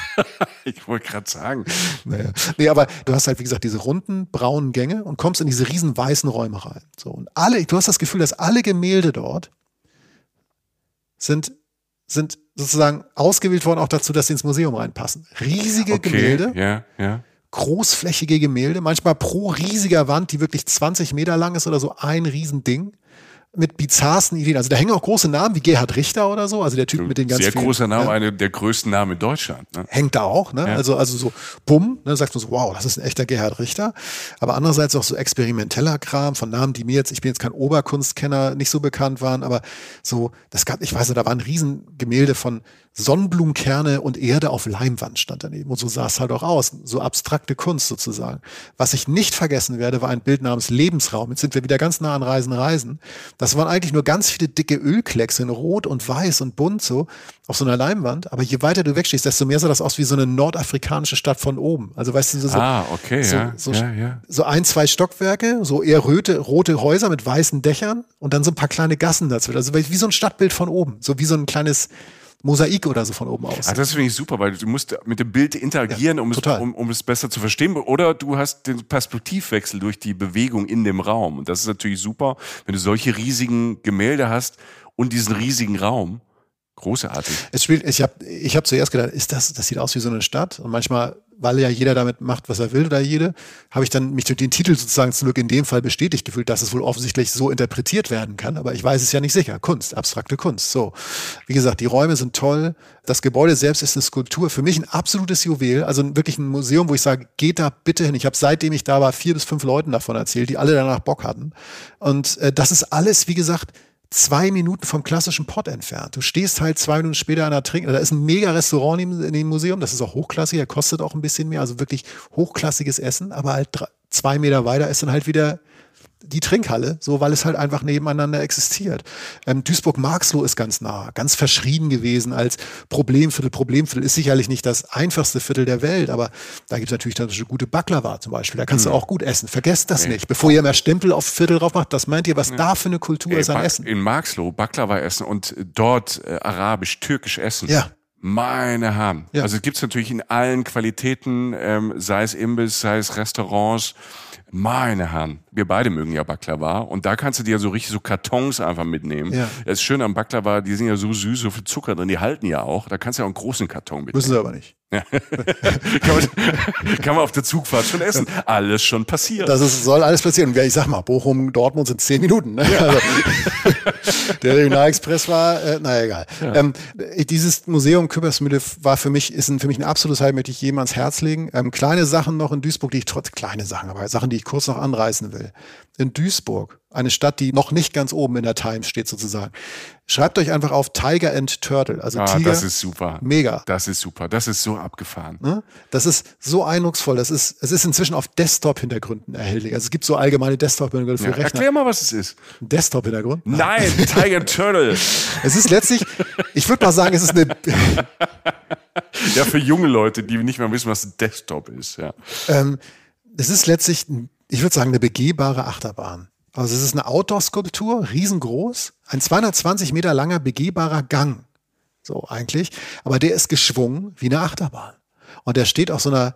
[laughs] ich wollte gerade sagen. Naja. Nee, aber du hast halt, wie gesagt, diese runden, braunen Gänge und kommst in diese riesen weißen Räume rein. So, und alle, du hast das Gefühl, dass alle Gemälde dort sind, sind sozusagen ausgewählt worden, auch dazu, dass sie ins Museum reinpassen. Riesige okay, Gemälde. Ja, ja großflächige Gemälde, manchmal pro riesiger Wand, die wirklich 20 Meter lang ist oder so, ein Riesending mit bizarrsten Ideen. Also da hängen auch große Namen wie Gerhard Richter oder so, also der Typ mit den ganz Sehr vielen, großer Name, ja. einer der größten Namen in Deutschland. Ne? Hängt da auch, ne? Ja. Also, also so, bumm, ne, sagt man so, wow, das ist ein echter Gerhard Richter. Aber andererseits auch so experimenteller Kram von Namen, die mir jetzt, ich bin jetzt kein Oberkunstkenner, nicht so bekannt waren, aber so, das gab, ich weiß nicht, da waren Riesengemälde von Sonnenblumenkerne und Erde auf Leimwand stand daneben. Und so sah es halt auch aus. So abstrakte Kunst sozusagen. Was ich nicht vergessen werde, war ein Bild namens Lebensraum. Jetzt sind wir wieder ganz nah an Reisen, Reisen. Das waren eigentlich nur ganz viele dicke Ölkleckse in Rot und Weiß und Bunt so auf so einer Leimwand. Aber je weiter du wegstehst, desto mehr sah das aus wie so eine nordafrikanische Stadt von oben. Also weißt du, so, ah, okay, so, ja, so, ja, ja. so ein, zwei Stockwerke, so eher röte, rote Häuser mit weißen Dächern und dann so ein paar kleine Gassen dazwischen. Also wie so ein Stadtbild von oben. So wie so ein kleines Mosaik oder so von oben aus. Ah, das finde ich super, weil du musst mit dem Bild interagieren, Ja, um, es, um, um es besser zu verstehen. Oder du hast den Perspektivwechsel durch die Bewegung in dem Raum. Und das ist natürlich super, wenn du solche riesigen Gemälde hast und diesen riesigen Raum. Großartig. Es spielt, ich habe ich hab zuerst gedacht, ist das, das sieht aus wie so eine Stadt. Und manchmal, weil ja jeder damit macht, was er will oder jede, habe ich dann mich durch den Titel sozusagen zum Glück in dem Fall bestätigt gefühlt, dass es wohl offensichtlich so interpretiert werden kann. Aber ich weiß es ja nicht sicher. Kunst, abstrakte Kunst. So. Wie gesagt, die Räume sind toll. Das Gebäude selbst ist eine Skulptur. Für mich ein absolutes Juwel. Also wirklich ein Museum, wo ich sage, geht da bitte hin. Ich habe seitdem ich da war, vier bis fünf Leuten davon erzählt, die alle danach Bock hatten. Und äh, das ist alles, wie gesagt, zwei Minuten vom klassischen Pott entfernt. Du stehst halt zwei Minuten später an der Trink, da ist ein mega Restaurant in, dem Museum, das ist auch hochklassig, der kostet auch ein bisschen mehr, also wirklich hochklassiges Essen, aber halt drei, zwei Meter weiter ist dann halt wieder die Trinkhalle, so weil es halt einfach nebeneinander existiert. Ähm, Duisburg-Marxloh ist ganz nah, ganz verschrien gewesen als Problemviertel. Problemviertel ist sicherlich nicht das einfachste Viertel der Welt, aber da gibt es natürlich dann so gute Baklava zum Beispiel. Da kannst du auch gut essen. Vergesst das nicht. Bevor ihr mehr Stempel auf Viertel drauf macht, das meint ihr, was da für eine Kultur ist an Essen. In Marxloh Baklava essen und dort äh, arabisch, türkisch essen. Ja. Meine Herren. Ja. Also gibt's natürlich in allen Qualitäten, ähm, sei es Imbiss, sei es Restaurants. Meine Herren, wir beide mögen ja Baklava und da kannst du dir so richtig so Kartons einfach mitnehmen. Ja. Das ist schön am Baklava, die sind ja so süß, so viel Zucker drin, die halten ja auch. Da kannst du ja auch einen großen Karton mitnehmen. Müssen sie aber nicht. [laughs] kann, man, kann man auf der Zugfahrt schon essen. Alles schon passiert. Das ist, soll alles passieren. Ja, ich sag mal, Bochum, Dortmund sind zehn Minuten. Ne? Also, [laughs] der Regionalexpress war, äh, naja, egal. Ähm, dieses Museum Küppersmühle war für mich, ist ein, für mich ein absolutes Highlight, möchte ich jedem ans Herz legen. Ähm, kleine Sachen noch in Duisburg, die ich trotz, kleine Sachen, aber Sachen, die ich kurz noch anreißen will. In Duisburg, eine Stadt, die noch nicht ganz oben in der Times steht sozusagen. Schreibt euch einfach auf Tiger and Turtle, also ah, Tiger. das ist super. Mega. Das ist super. Das ist so abgefahren. Ne? Das ist so eindrucksvoll. Das ist, es ist inzwischen auf Desktop-Hintergründen erhältlich. Also es gibt so allgemeine Desktop-Hintergründe für Ja, Rechner. erklär mal, was es ist. Desktop-Hintergrund? Nein, Tiger Turtle. [laughs] Es ist letztlich, ich würde mal sagen, es ist eine, [laughs] Ja, für junge Leute, die nicht mehr wissen, was ein Desktop ist. Ja. ähm, es ist letztlich, ich würde sagen, eine begehbare Achterbahn. Also es ist eine Outdoor-Skulptur, riesengroß, ein 220 Meter langer begehbarer Gang. So eigentlich. Aber der ist geschwungen wie eine Achterbahn. Und der steht auf so einer,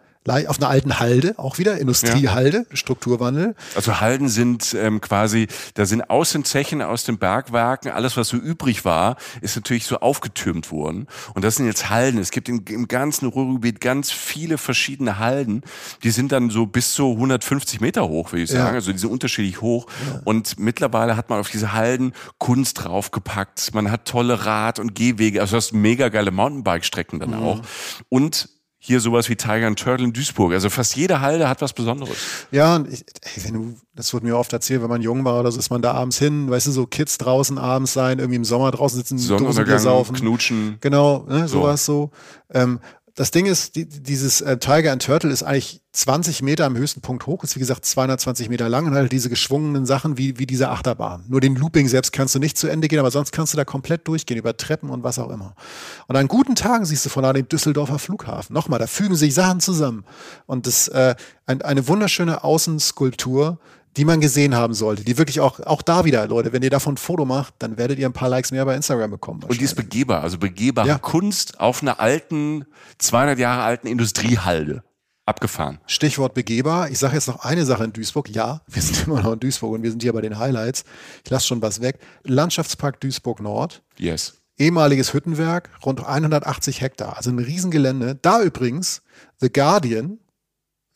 auf einer alten Halde, auch wieder Industriehalde, Strukturwandel. Also Halden sind ähm, quasi, da sind aus den Zechen, aus den Bergwerken, alles was so übrig war, ist natürlich so aufgetürmt worden. Und das sind jetzt Halden. Es gibt im, im ganzen Ruhrgebiet ganz viele verschiedene Halden. Die sind dann so bis zu 150 Meter hoch, würde ich Ja. sagen. Also die sind unterschiedlich hoch. Und mittlerweile hat man auf diese Halden Kunst draufgepackt. Man hat tolle Rad- und Gehwege. Also du hast mega geile Mountainbike-Strecken dann auch. Und hier sowas wie Tiger and Turtle in Duisburg. Also fast jede Halde hat was Besonderes. Ja, und ich, ey, wenn du, das wurde mir oft erzählt, wenn man jung war oder so, ist man da abends hin, weißt du, so Kids draußen abends sein, irgendwie im Sommer draußen sitzen, Sonnenuntergang, saufen. knutschen. Genau, ne, sowas so. Ähm, das Ding ist, die, dieses äh, Tiger and Turtle ist eigentlich 20 Meter am höchsten Punkt hoch, ist wie gesagt 220 Meter lang und halt diese geschwungenen Sachen wie, wie diese Achterbahn. Nur den Looping selbst kannst du nicht zu Ende gehen, aber sonst kannst du da komplett durchgehen, über Treppen und was auch immer. Und an guten Tagen siehst du von da den Düsseldorfer Flughafen. Nochmal, da fügen sich Sachen zusammen. Und das äh, ein, eine wunderschöne Außenskulptur, die man gesehen haben sollte, die wirklich auch, auch da wieder, Leute, wenn ihr davon ein Foto macht, dann werdet ihr ein paar Likes mehr bei Instagram bekommen. Und die ist begehbar, also begehbare Ja. Kunst auf einer alten, 200 Jahre alten Industriehalde. Abgefahren. Stichwort begehbar. Ich sage jetzt noch eine Sache in Duisburg. Ja, wir sind immer noch in Duisburg und wir sind hier bei den Highlights. Ich lasse schon was weg. Landschaftspark Duisburg Nord. Yes. Ehemaliges Hüttenwerk, rund 180 Hektar. Also ein Riesengelände. Da übrigens The Guardian,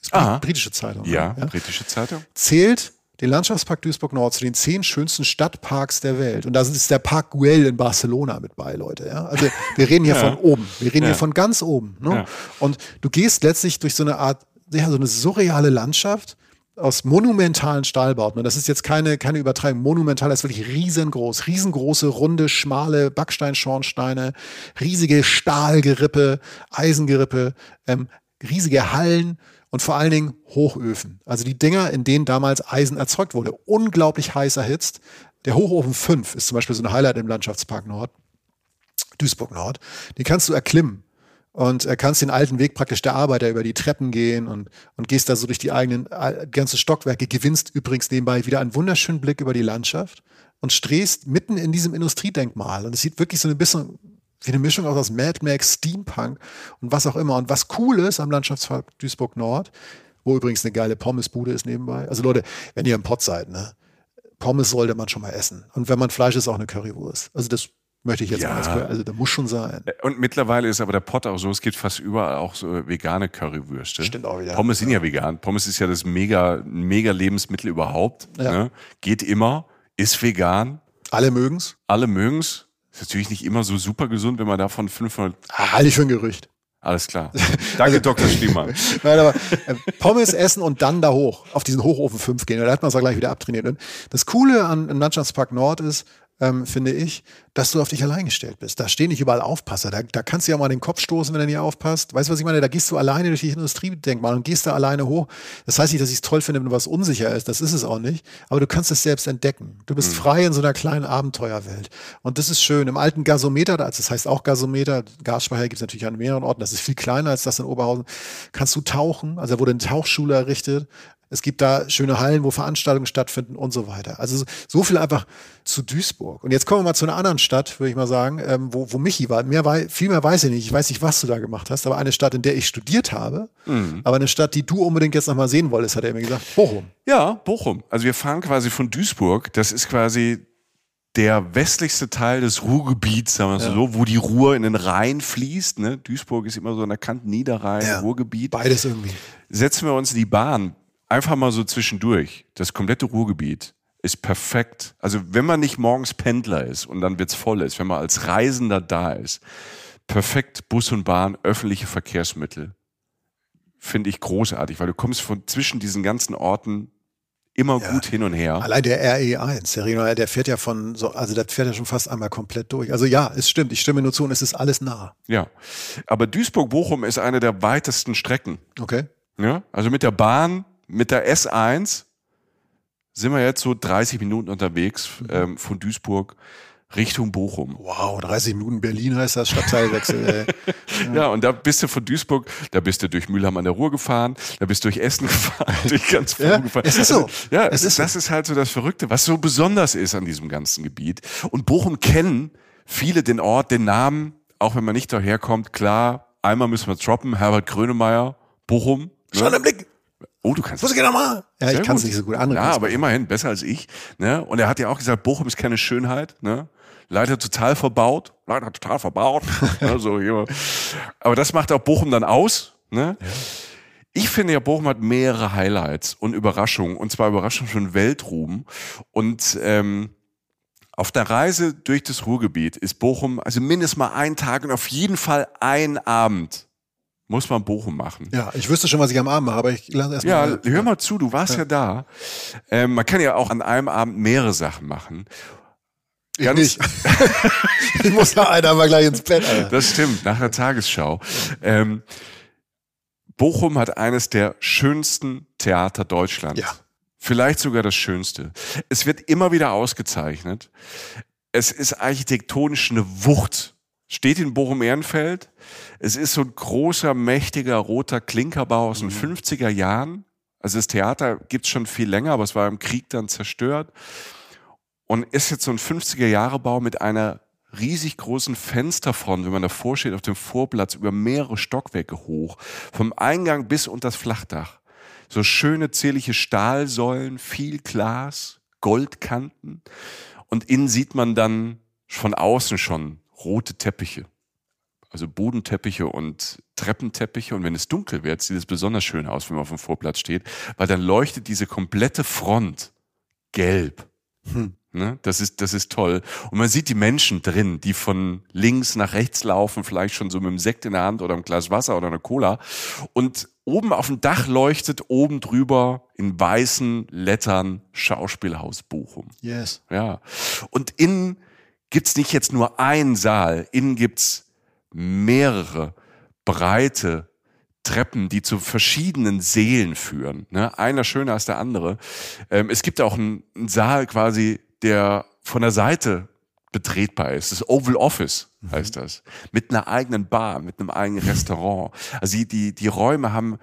ist Aha. Brit- britische Zeitung, ne? Ja, britische Zeitung. zählt den Landschaftspark Duisburg Nord zu den zehn schönsten Stadtparks der Welt. Und da ist der Park Güell in Barcelona mit bei, Leute. Ja? Also wir reden hier von oben. Wir reden Ja. hier von ganz oben. Ne? Ja. Und du gehst letztlich durch so eine Art, ja, so eine surreale Landschaft aus monumentalen Stahlbauten. Und das ist jetzt keine, keine Übertreibung. Monumental ist wirklich riesengroß. Riesengroße, runde, schmale Backsteinschornsteine, riesige Stahlgerippe, Eisengerippe, ähm, riesige Hallen und vor allen Dingen Hochöfen. Also die Dinger, in denen damals Eisen erzeugt wurde. Unglaublich heiß erhitzt. Der Hochofen 5 ist zum Beispiel so ein Highlight im Landschaftspark Nord, Duisburg Nord. Den kannst du erklimmen und äh, kannst den alten Weg praktisch der Arbeiter über die Treppen gehen und, und gehst da so durch die eigenen äh, ganzen Stockwerke, gewinnst übrigens nebenbei wieder einen wunderschönen Blick über die Landschaft und stehst mitten in diesem Industriedenkmal. Und es sieht wirklich so ein bisschen wie eine Mischung aus Mad Max, Steampunk und was auch immer. Und was cool ist am Landschaftspark Duisburg Nord, wo übrigens eine geile Pommesbude ist nebenbei. Also Leute, wenn ihr im Pott seid, ne, Pommes sollte man schon mal essen. Und wenn man Fleisch ist, auch eine Currywurst. Also das möchte ich jetzt ja. mal als Also da muss schon sein. Äh, und mittlerweile ist aber der Pott auch so, es gibt fast überall auch so vegane Currywürste. Stimmt auch wieder. Pommes sind ja, ja vegan. Pommes ist ja das mega, mega Lebensmittel überhaupt. Ja. Ne? Geht immer, ist vegan. Alle mögen's. Alle mögen's. Ist natürlich nicht immer so super gesund, wenn man davon 500. Ah, halte ich für ein Gerücht. Alles klar. [laughs] Danke, Dr. Schliemann. [laughs] Nein, aber äh, Pommes essen und dann da hoch, auf diesen Hochofen 5 gehen. Da hat man es auch gleich wieder abtrainiert. Und das Coole an, im Landschaftspark Nord ist, ähm, finde ich, dass du auf dich allein gestellt bist. Da stehen nicht überall Aufpasser. Da, da kannst du ja mal den Kopf stoßen, wenn er nicht aufpasst. Weißt du, was ich meine? Da gehst du alleine durch die Industriedenkmal und gehst da alleine hoch. Das heißt nicht, dass ich es toll finde, wenn was unsicher ist. Das ist es auch nicht. Aber du kannst es selbst entdecken. Du bist mhm. frei in so einer kleinen Abenteuerwelt. Und das ist schön. Im alten Gasometer, das heißt auch Gasometer, Gasspeicher gibt es natürlich an mehreren Orten. Das ist viel kleiner als das in Oberhausen. Kannst du tauchen. Also da wurde eine Tauchschule errichtet. Es gibt da schöne Hallen, wo Veranstaltungen stattfinden und so weiter. Also so viel einfach zu Duisburg. Und jetzt kommen wir mal zu einer anderen Stadt, würde ich mal sagen, ähm, wo, wo Michi war. Mehr wei viel mehr weiß ich nicht. Ich weiß nicht, was du da gemacht hast, aber eine Stadt, in der ich studiert habe. Mhm. Aber eine Stadt, die du unbedingt jetzt nochmal sehen wolltest, hat er mir gesagt. Bochum. Ja, Bochum. Also wir fahren quasi von Duisburg. Das ist quasi der westlichste Teil des Ruhrgebiets, sagen wir ja. so, wo die Ruhr in den Rhein fließt. Ne? Duisburg ist immer so an der Kante Niederrhein, ja. Ruhrgebiet. Beides irgendwie. Setzen wir uns in die Bahn einfach mal so zwischendurch, das komplette Ruhrgebiet ist perfekt. Also wenn man nicht morgens Pendler ist und dann wird's voll ist, wenn man als Reisender da ist, perfekt Bus und Bahn, öffentliche Verkehrsmittel, finde ich großartig, weil du kommst von zwischen diesen ganzen Orten immer ja. gut hin und her. Allein der RE1, der Regional, der fährt ja von so, also der fährt ja schon fast einmal komplett durch. Also ja, es stimmt, ich stimme nur zu und es ist alles nah. Ja. Aber Duisburg-Bochum ist eine der weitesten Strecken. Okay. Ja, also mit der Bahn mit der S1 sind wir jetzt so 30 Minuten unterwegs ähm, von Duisburg Richtung Bochum. Wow, 30 Minuten Berlin heißt das Stadtteilwechsel. [laughs] ja. ja, und da bist du von Duisburg, da bist du durch Mülheim an der Ruhr gefahren, da bist du durch Essen [laughs] gefahren, durch ganz ja, gefahren. Es ist so. Also, ja, es, ist, das so. ist halt so das Verrückte, was so besonders ist an diesem ganzen Gebiet. Und Bochum kennen viele den Ort, den Namen, auch wenn man nicht daherkommt. Klar, einmal müssen wir droppen, Herbert Grönemeyer, Bochum. Schon ne? im Blick. Oh, du kannst. Muss ich nochmal? Ja, Sehr ich kann es nicht so gut. Andere ja, aber immerhin besser als ich. Ne? Und er hat ja auch gesagt, Bochum ist keine Schönheit. Ne? Leider total verbaut. Leider total verbaut. [laughs] also, hier. Aber das macht auch Bochum dann aus. Ne? Ja. Ich finde ja, Bochum hat mehrere Highlights und Überraschungen. Und zwar Überraschungen von Weltruhm. Und ähm, auf der Reise durch das Ruhrgebiet ist Bochum also mindestens mal ein Tag und auf jeden Fall ein Abend muss man Bochum machen. Ja, ich wüsste schon, was ich am Abend mache, aber ich lasse erst mal. Ja, hör mal zu, du warst ja, ja da. Ähm, man kann ja auch an einem Abend mehrere Sachen machen. Ich Ganz nicht. [laughs] ich muss da einer mal gleich ins Bett. Alter. Das stimmt, nach der Tagesschau. Ähm, Bochum hat eines der schönsten Theater Deutschlands. Ja. Vielleicht sogar das schönste. Es wird immer wieder ausgezeichnet. Es ist architektonisch eine Wucht steht in Bochum-Ehrenfeld. Es ist so ein großer, mächtiger, roter Klinkerbau aus den mhm. 50er Jahren. Also das Theater gibt's schon viel länger, aber es war im Krieg dann zerstört. Und ist jetzt so ein 50er-Jahre-Bau mit einer riesig großen Fensterfront, wenn man davor steht, auf dem Vorplatz über mehrere Stockwerke hoch. Vom Eingang bis unter das Flachdach. So schöne, zierliche Stahlsäulen, viel Glas, Goldkanten. Und innen sieht man dann von außen schon rote Teppiche. Also Bodenteppiche und Treppenteppiche. Und wenn es dunkel wird, sieht es besonders schön aus, wenn man auf dem Vorplatz steht, weil dann leuchtet diese komplette Front gelb. Hm. Ne? Das ist, das ist toll. Und man sieht die Menschen drin, die von links nach rechts laufen, vielleicht schon so mit einem Sekt in der Hand oder einem Glas Wasser oder einer Cola. Und oben auf dem Dach leuchtet oben drüber in weißen Lettern Schauspielhaus Bochum. Yes. Ja. Und innen gibt's nicht jetzt nur einen Saal, innen gibt's mehrere breite Treppen, die zu verschiedenen Seelen führen. Ne? Einer schöner als der andere. Ähm, es gibt auch einen, einen Saal quasi, der von der Seite betretbar ist. Das Oval Office mhm. heißt das. Mit einer eigenen Bar, mit einem eigenen Restaurant. Also die, die, die Räume haben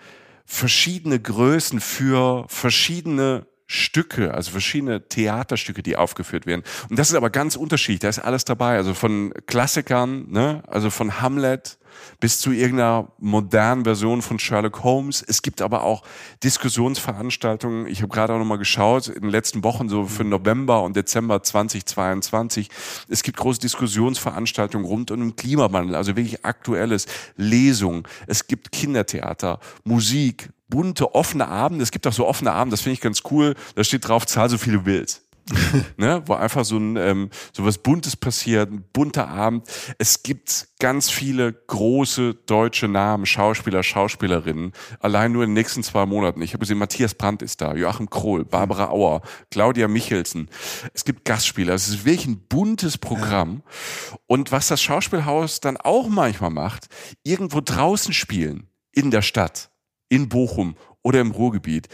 verschiedene Größen für verschiedene Stücke, also verschiedene Theaterstücke, die aufgeführt werden. Und das ist aber ganz unterschiedlich. Da ist alles dabei. Also von Klassikern, ne? also von Hamlet bis zu irgendeiner modernen Version von Sherlock Holmes. Es gibt aber auch Diskussionsveranstaltungen. Ich habe gerade auch nochmal geschaut, in den letzten Wochen so für November und Dezember 2022. Es gibt große Diskussionsveranstaltungen rund um den Klimawandel, also wirklich aktuelles, Lesungen. Es gibt Kindertheater, Musik, bunte, offene Abende. Es gibt auch so offene Abende, das finde ich ganz cool. Da steht drauf, zahl so viel du willst. [laughs] ne, wo einfach so ein ähm, so was Buntes passiert, ein bunter Abend. Es gibt ganz viele große deutsche Namen, Schauspieler, Schauspielerinnen, allein nur in den nächsten zwei Monaten. Ich habe gesehen, Matthias Brandt ist da, Joachim Krohl, Barbara Auer, Claudia Michelsen. Es gibt Gastspieler. Es ist wirklich ein buntes Programm. Ja. Und was das Schauspielhaus dann auch manchmal macht, irgendwo draußen spielen, in der Stadt in Bochum oder im Ruhrgebiet.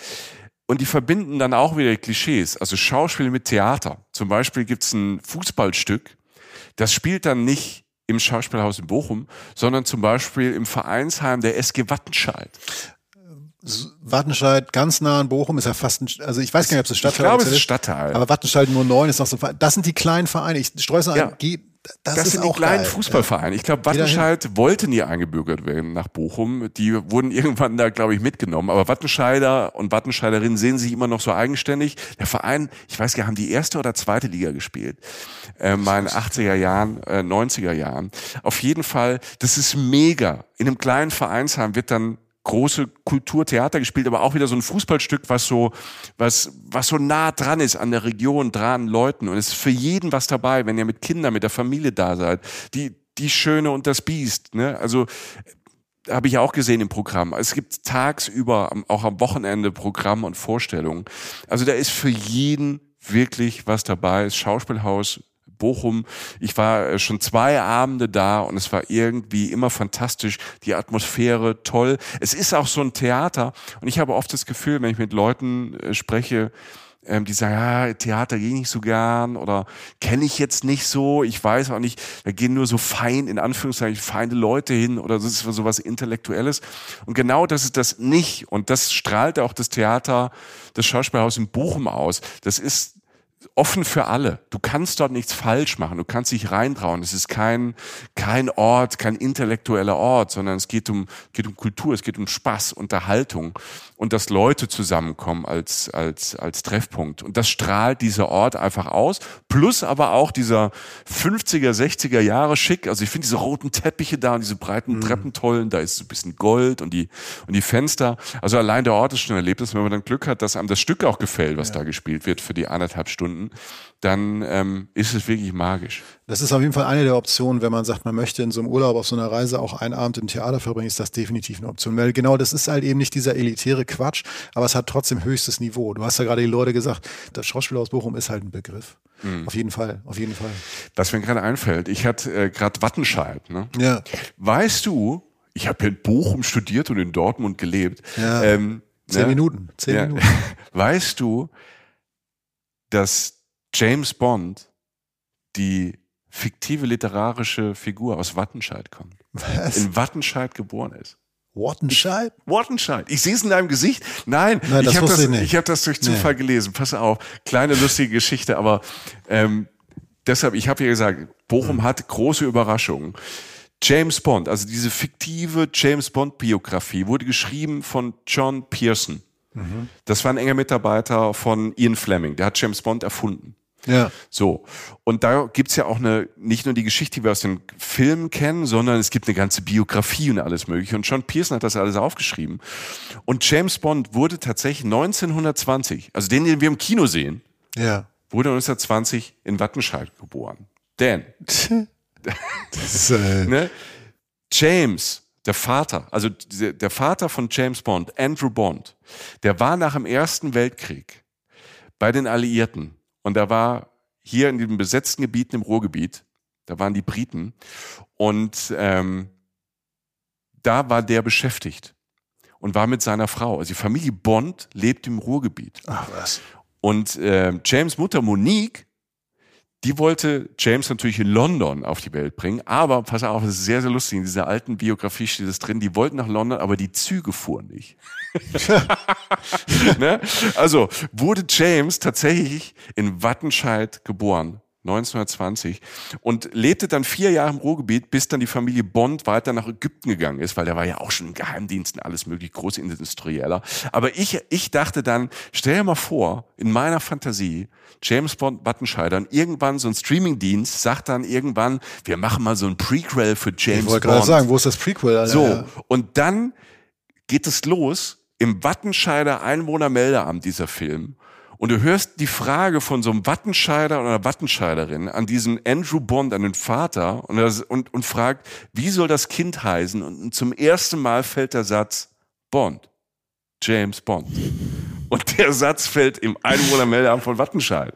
Und die verbinden dann auch wieder Klischees, also Schauspiel mit Theater. Zum Beispiel gibt's ein Fußballstück, das spielt dann nicht im Schauspielhaus in Bochum, sondern zum Beispiel im Vereinsheim der SG Wattenscheid. Wattenscheid ganz nah an Bochum ist ja fast ein, also ich weiß gar nicht, ob es Stadtteil ist. Ich glaube, es ist Stadtteil. Aber Wattenscheid nur neun ist noch so, das sind die kleinen Vereine. Ich streue es ja. an, das, das sind die kleinen geil. Fußballvereine. Ich glaube, Wattenscheid wollte nie eingebürgert werden nach Bochum. Die wurden irgendwann da, glaube ich, mitgenommen. Aber Wattenscheider und Wattenscheiderinnen sehen sich immer noch so eigenständig. Der Verein, ich weiß gar nicht, haben die erste oder zweite Liga gespielt. Äh, in 80er Jahren, äh, 90er Jahren. Auf jeden Fall, das ist mega. In einem kleinen Vereinsheim wird dann große Kulturtheater gespielt, aber auch wieder so ein Fußballstück, was so, was, was so nah dran ist an der Region, dran Leuten. Und es ist für jeden was dabei, wenn ihr mit Kindern, mit der Familie da seid. Die, die Schöne und das Biest, ne? Also, habe ich auch gesehen im Programm. Es gibt tagsüber, auch am Wochenende Programm und Vorstellungen. Also da ist für jeden wirklich was dabei. Das Schauspielhaus Bochum. Ich war äh, schon zwei Abende da und es war irgendwie immer fantastisch. Die Atmosphäre toll. Es ist auch so ein Theater und ich habe oft das Gefühl, wenn ich mit Leuten äh, spreche, ähm, die sagen, ja, Theater gehe ich nicht so gern oder kenne ich jetzt nicht so, ich weiß auch nicht, da gehen nur so fein, in Anführungszeichen, feine Leute hin oder das ist so was Intellektuelles. Und genau das ist das nicht. Und das strahlt auch das Theater, das Schauspielhaus in Bochum aus. Das ist offen für alle. Du kannst dort nichts falsch machen. Du kannst dich reintrauen. Es ist kein, kein Ort, kein intellektueller Ort, sondern es geht um, geht um Kultur, es geht um Spaß, Unterhaltung und dass Leute zusammenkommen als, als, als Treffpunkt. Und das strahlt dieser Ort einfach aus. Plus aber auch dieser 50er, 60er Jahre Schick. Also ich finde diese roten Teppiche da und diese breiten mhm. Treppentollen, da ist so ein bisschen Gold und die, und die Fenster. Also allein der Ort ist schon ein Erlebnis, wenn man dann Glück hat, dass einem das Stück auch gefällt, was ja. da gespielt wird für die anderthalb Stunden Stunden, dann ähm, ist es wirklich magisch. Das ist auf jeden Fall eine der Optionen, wenn man sagt, man möchte in so einem Urlaub auf so einer Reise auch einen Abend im Theater verbringen, ist das definitiv eine Option. Weil genau das ist halt eben nicht dieser elitäre Quatsch, aber es hat trotzdem höchstes Niveau. Du hast ja gerade die Leute gesagt, das Schauspiel aus Bochum ist halt ein Begriff. Mhm. Auf jeden Fall, auf jeden Fall. Was mir gerade einfällt, ich hatte äh, gerade Wattenscheid. Ne? Ja. Weißt du, ich habe in Bochum studiert und in Dortmund gelebt. Ja. Ähm, Zehn ne? Minuten. Zehn ja. Minuten. [laughs] Weißt du, dass James Bond die fiktive literarische Figur aus Wattenscheid kommt. Was? In Wattenscheid geboren ist. Wattenscheid? Wattenscheid. Ich sehe es in deinem Gesicht. Nein, Nein ich habe das, ich ich hab das durch Zufall nee. gelesen. Pass auf, kleine lustige Geschichte, aber ähm, deshalb, ich habe ja gesagt, Bochum mhm. hat große Überraschungen. James Bond, also diese fiktive James Bond Biografie, wurde geschrieben von John Pearson. Mhm. Das war ein enger Mitarbeiter von Ian Fleming, der hat James Bond erfunden. Ja. So. Und da gibt's ja auch eine, nicht nur die Geschichte, die wir aus den Filmen kennen, sondern es gibt eine ganze Biografie und alles mögliche. Und John Pearson hat das alles aufgeschrieben. Und James Bond wurde tatsächlich 1920, also den, den wir im Kino sehen, ja. wurde 1920 in Wattenscheid geboren. Denn ist, [laughs] äh [laughs] ne? James der Vater, also der Vater von James Bond, Andrew Bond, der war nach dem Ersten Weltkrieg bei den Alliierten und da war hier in den besetzten Gebieten im Ruhrgebiet, da waren die Briten und ähm, da war der beschäftigt und war mit seiner Frau. Also die Familie Bond lebt im Ruhrgebiet. Ach was. Und äh, James Mutter Monique, die wollte James natürlich in London auf die Welt bringen. Aber pass auf, es ist sehr, sehr lustig. In dieser alten Biografie steht es drin, die wollten nach London, aber die Züge fuhren nicht. [laughs] [laughs] ne? Also wurde James tatsächlich in Wattenscheid geboren. 1920 und lebte dann vier Jahre im Ruhrgebiet, bis dann die Familie Bond weiter nach Ägypten gegangen ist, weil der war ja auch schon in Geheimdiensten, alles möglich, große Industrieller. Aber ich, ich dachte dann, stell dir mal vor, in meiner Fantasie, James Bond Wattenscheider und irgendwann so ein Streamingdienst sagt dann irgendwann, wir machen mal so ein Prequel für James Bond. Ich wollte gerade sagen, wo ist das Prequel? Alter? So, und dann geht es los im Wattenscheider Einwohnermeldeamt, dieser Film. Und du hörst die Frage von so einem Wattenscheider oder einer Wattenscheiderin an diesen Andrew Bond, an den Vater, und, das, und, und fragt, wie soll das Kind heißen? Und zum ersten Mal fällt der Satz Bond. James Bond. Und der Satz fällt im Einwohnermeldeamt von Wattenscheid.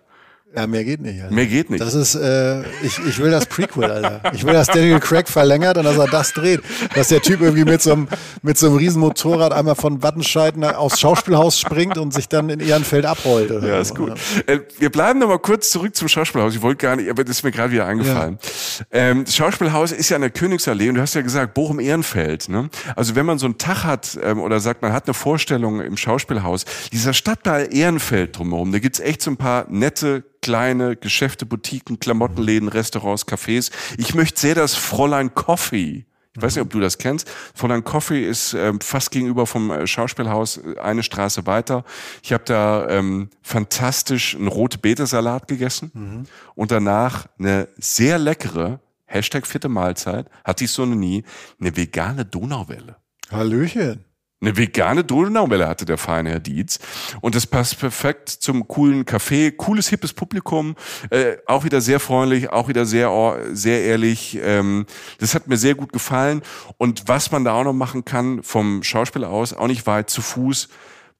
Ja, mehr geht nicht. Alter. Mehr geht nicht. Das ist, äh, ich, ich will das Prequel, Alter. Ich will, dass Daniel Craig verlängert und dass er das dreht. Dass der Typ irgendwie mit so einem, mit so einem riesen Motorrad einmal von Wattenscheid aufs Schauspielhaus springt und sich dann in Ehrenfeld abrollt. Oder ja, ist gut. Ja. Äh, wir bleiben noch mal kurz zurück zum Schauspielhaus. Ich wollte gar nicht, aber das ist mir gerade wieder eingefallen. Ja. Ähm, das Schauspielhaus ist ja an der Königsallee und du hast ja gesagt, Bochum-Ehrenfeld. Ne? Also wenn man so einen Tag hat ähm, oder sagt, man hat eine Vorstellung im Schauspielhaus, dieser Stadtteil Ehrenfeld drumherum, da gibt's echt so ein paar nette kleine Geschäfte, Boutiquen, Klamottenläden, Restaurants, Cafés. Ich möchte sehr das Fräulein Coffee. Ich weiß nicht, ob du das kennst. Fräulein Coffee ist ähm, fast gegenüber vom äh, Schauspielhaus äh, eine Straße weiter. Ich habe da ähm, fantastisch einen rote Beete-Salat gegessen mhm. und danach eine sehr leckere Hashtag vierte Mahlzeit, hatte ich so noch nie, eine vegane Donauwelle. Hallöchen. Eine vegane Donauwelle hatte der feine Herr Dietz. Und das passt perfekt zum coolen Café. Cooles, hippes Publikum. Äh, auch wieder sehr freundlich, auch wieder sehr, sehr ehrlich. Ähm, das hat mir sehr gut gefallen. Und was man da auch noch machen kann, vom Schauspiel aus, auch nicht weit zu Fuß,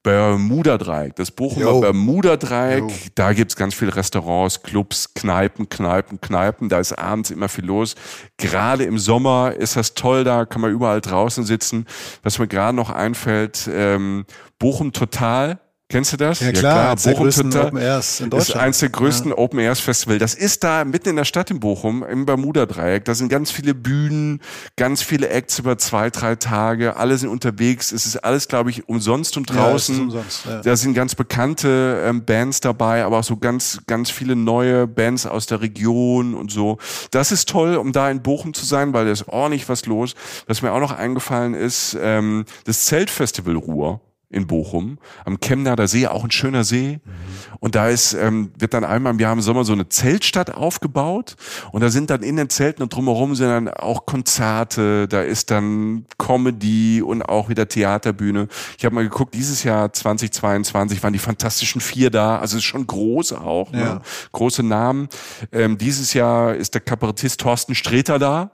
Bermuda-Dreieck, das Bochumer Bermuda-Dreieck, da gibt's ganz viele Restaurants, Clubs, Kneipen, Kneipen, Kneipen, da ist abends immer viel los. Gerade im Sommer ist das toll, da kann man überall draußen sitzen. Was mir gerade noch einfällt, ähm, Bochum Total, Kennst du das? Ja klar, ja, klar. Bochum Total Open Airs in Deutschland. ist eines der größten ja. Open Airs Festival. Das ist da mitten in der Stadt in Bochum, im Bermuda-Dreieck. Da sind ganz viele Bühnen, ganz viele Acts über zwei, drei Tage. Alle sind unterwegs. Es ist alles, glaube ich, umsonst und draußen. Ja, umsonst, ja. Da sind ganz bekannte ähm, Bands dabei, aber auch so ganz, ganz viele neue Bands aus der Region und so. Das ist toll, um da in Bochum zu sein, weil da ist ordentlich was los. Was mir auch noch eingefallen ist, ähm, das Zeltfestival Ruhr in Bochum, am Chemnader See, auch ein schöner See. Mhm. Und da ist, ähm, wird dann einmal im Jahr im Sommer so eine Zeltstadt aufgebaut. Und da sind dann in den Zelten und drumherum sind dann auch Konzerte, da ist dann Comedy und auch wieder Theaterbühne. Ich habe mal geguckt, dieses Jahr 2022 waren die Fantastischen Vier da. Also ist schon groß auch, ne? ja. große Namen. Ähm, dieses Jahr ist der Kabarettist Thorsten Streter da.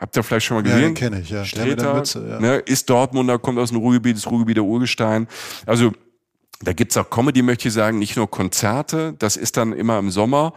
Habt ihr vielleicht schon mal gesehen? Ja, kenne ich, ja. Streter, Mütze, ja. Ne, ist Dortmunder, kommt aus dem Ruhrgebiet, ist Ruhrgebiet der Urgestein. Also da gibt's auch Comedy, möchte ich sagen, nicht nur Konzerte. Das ist dann immer im Sommer.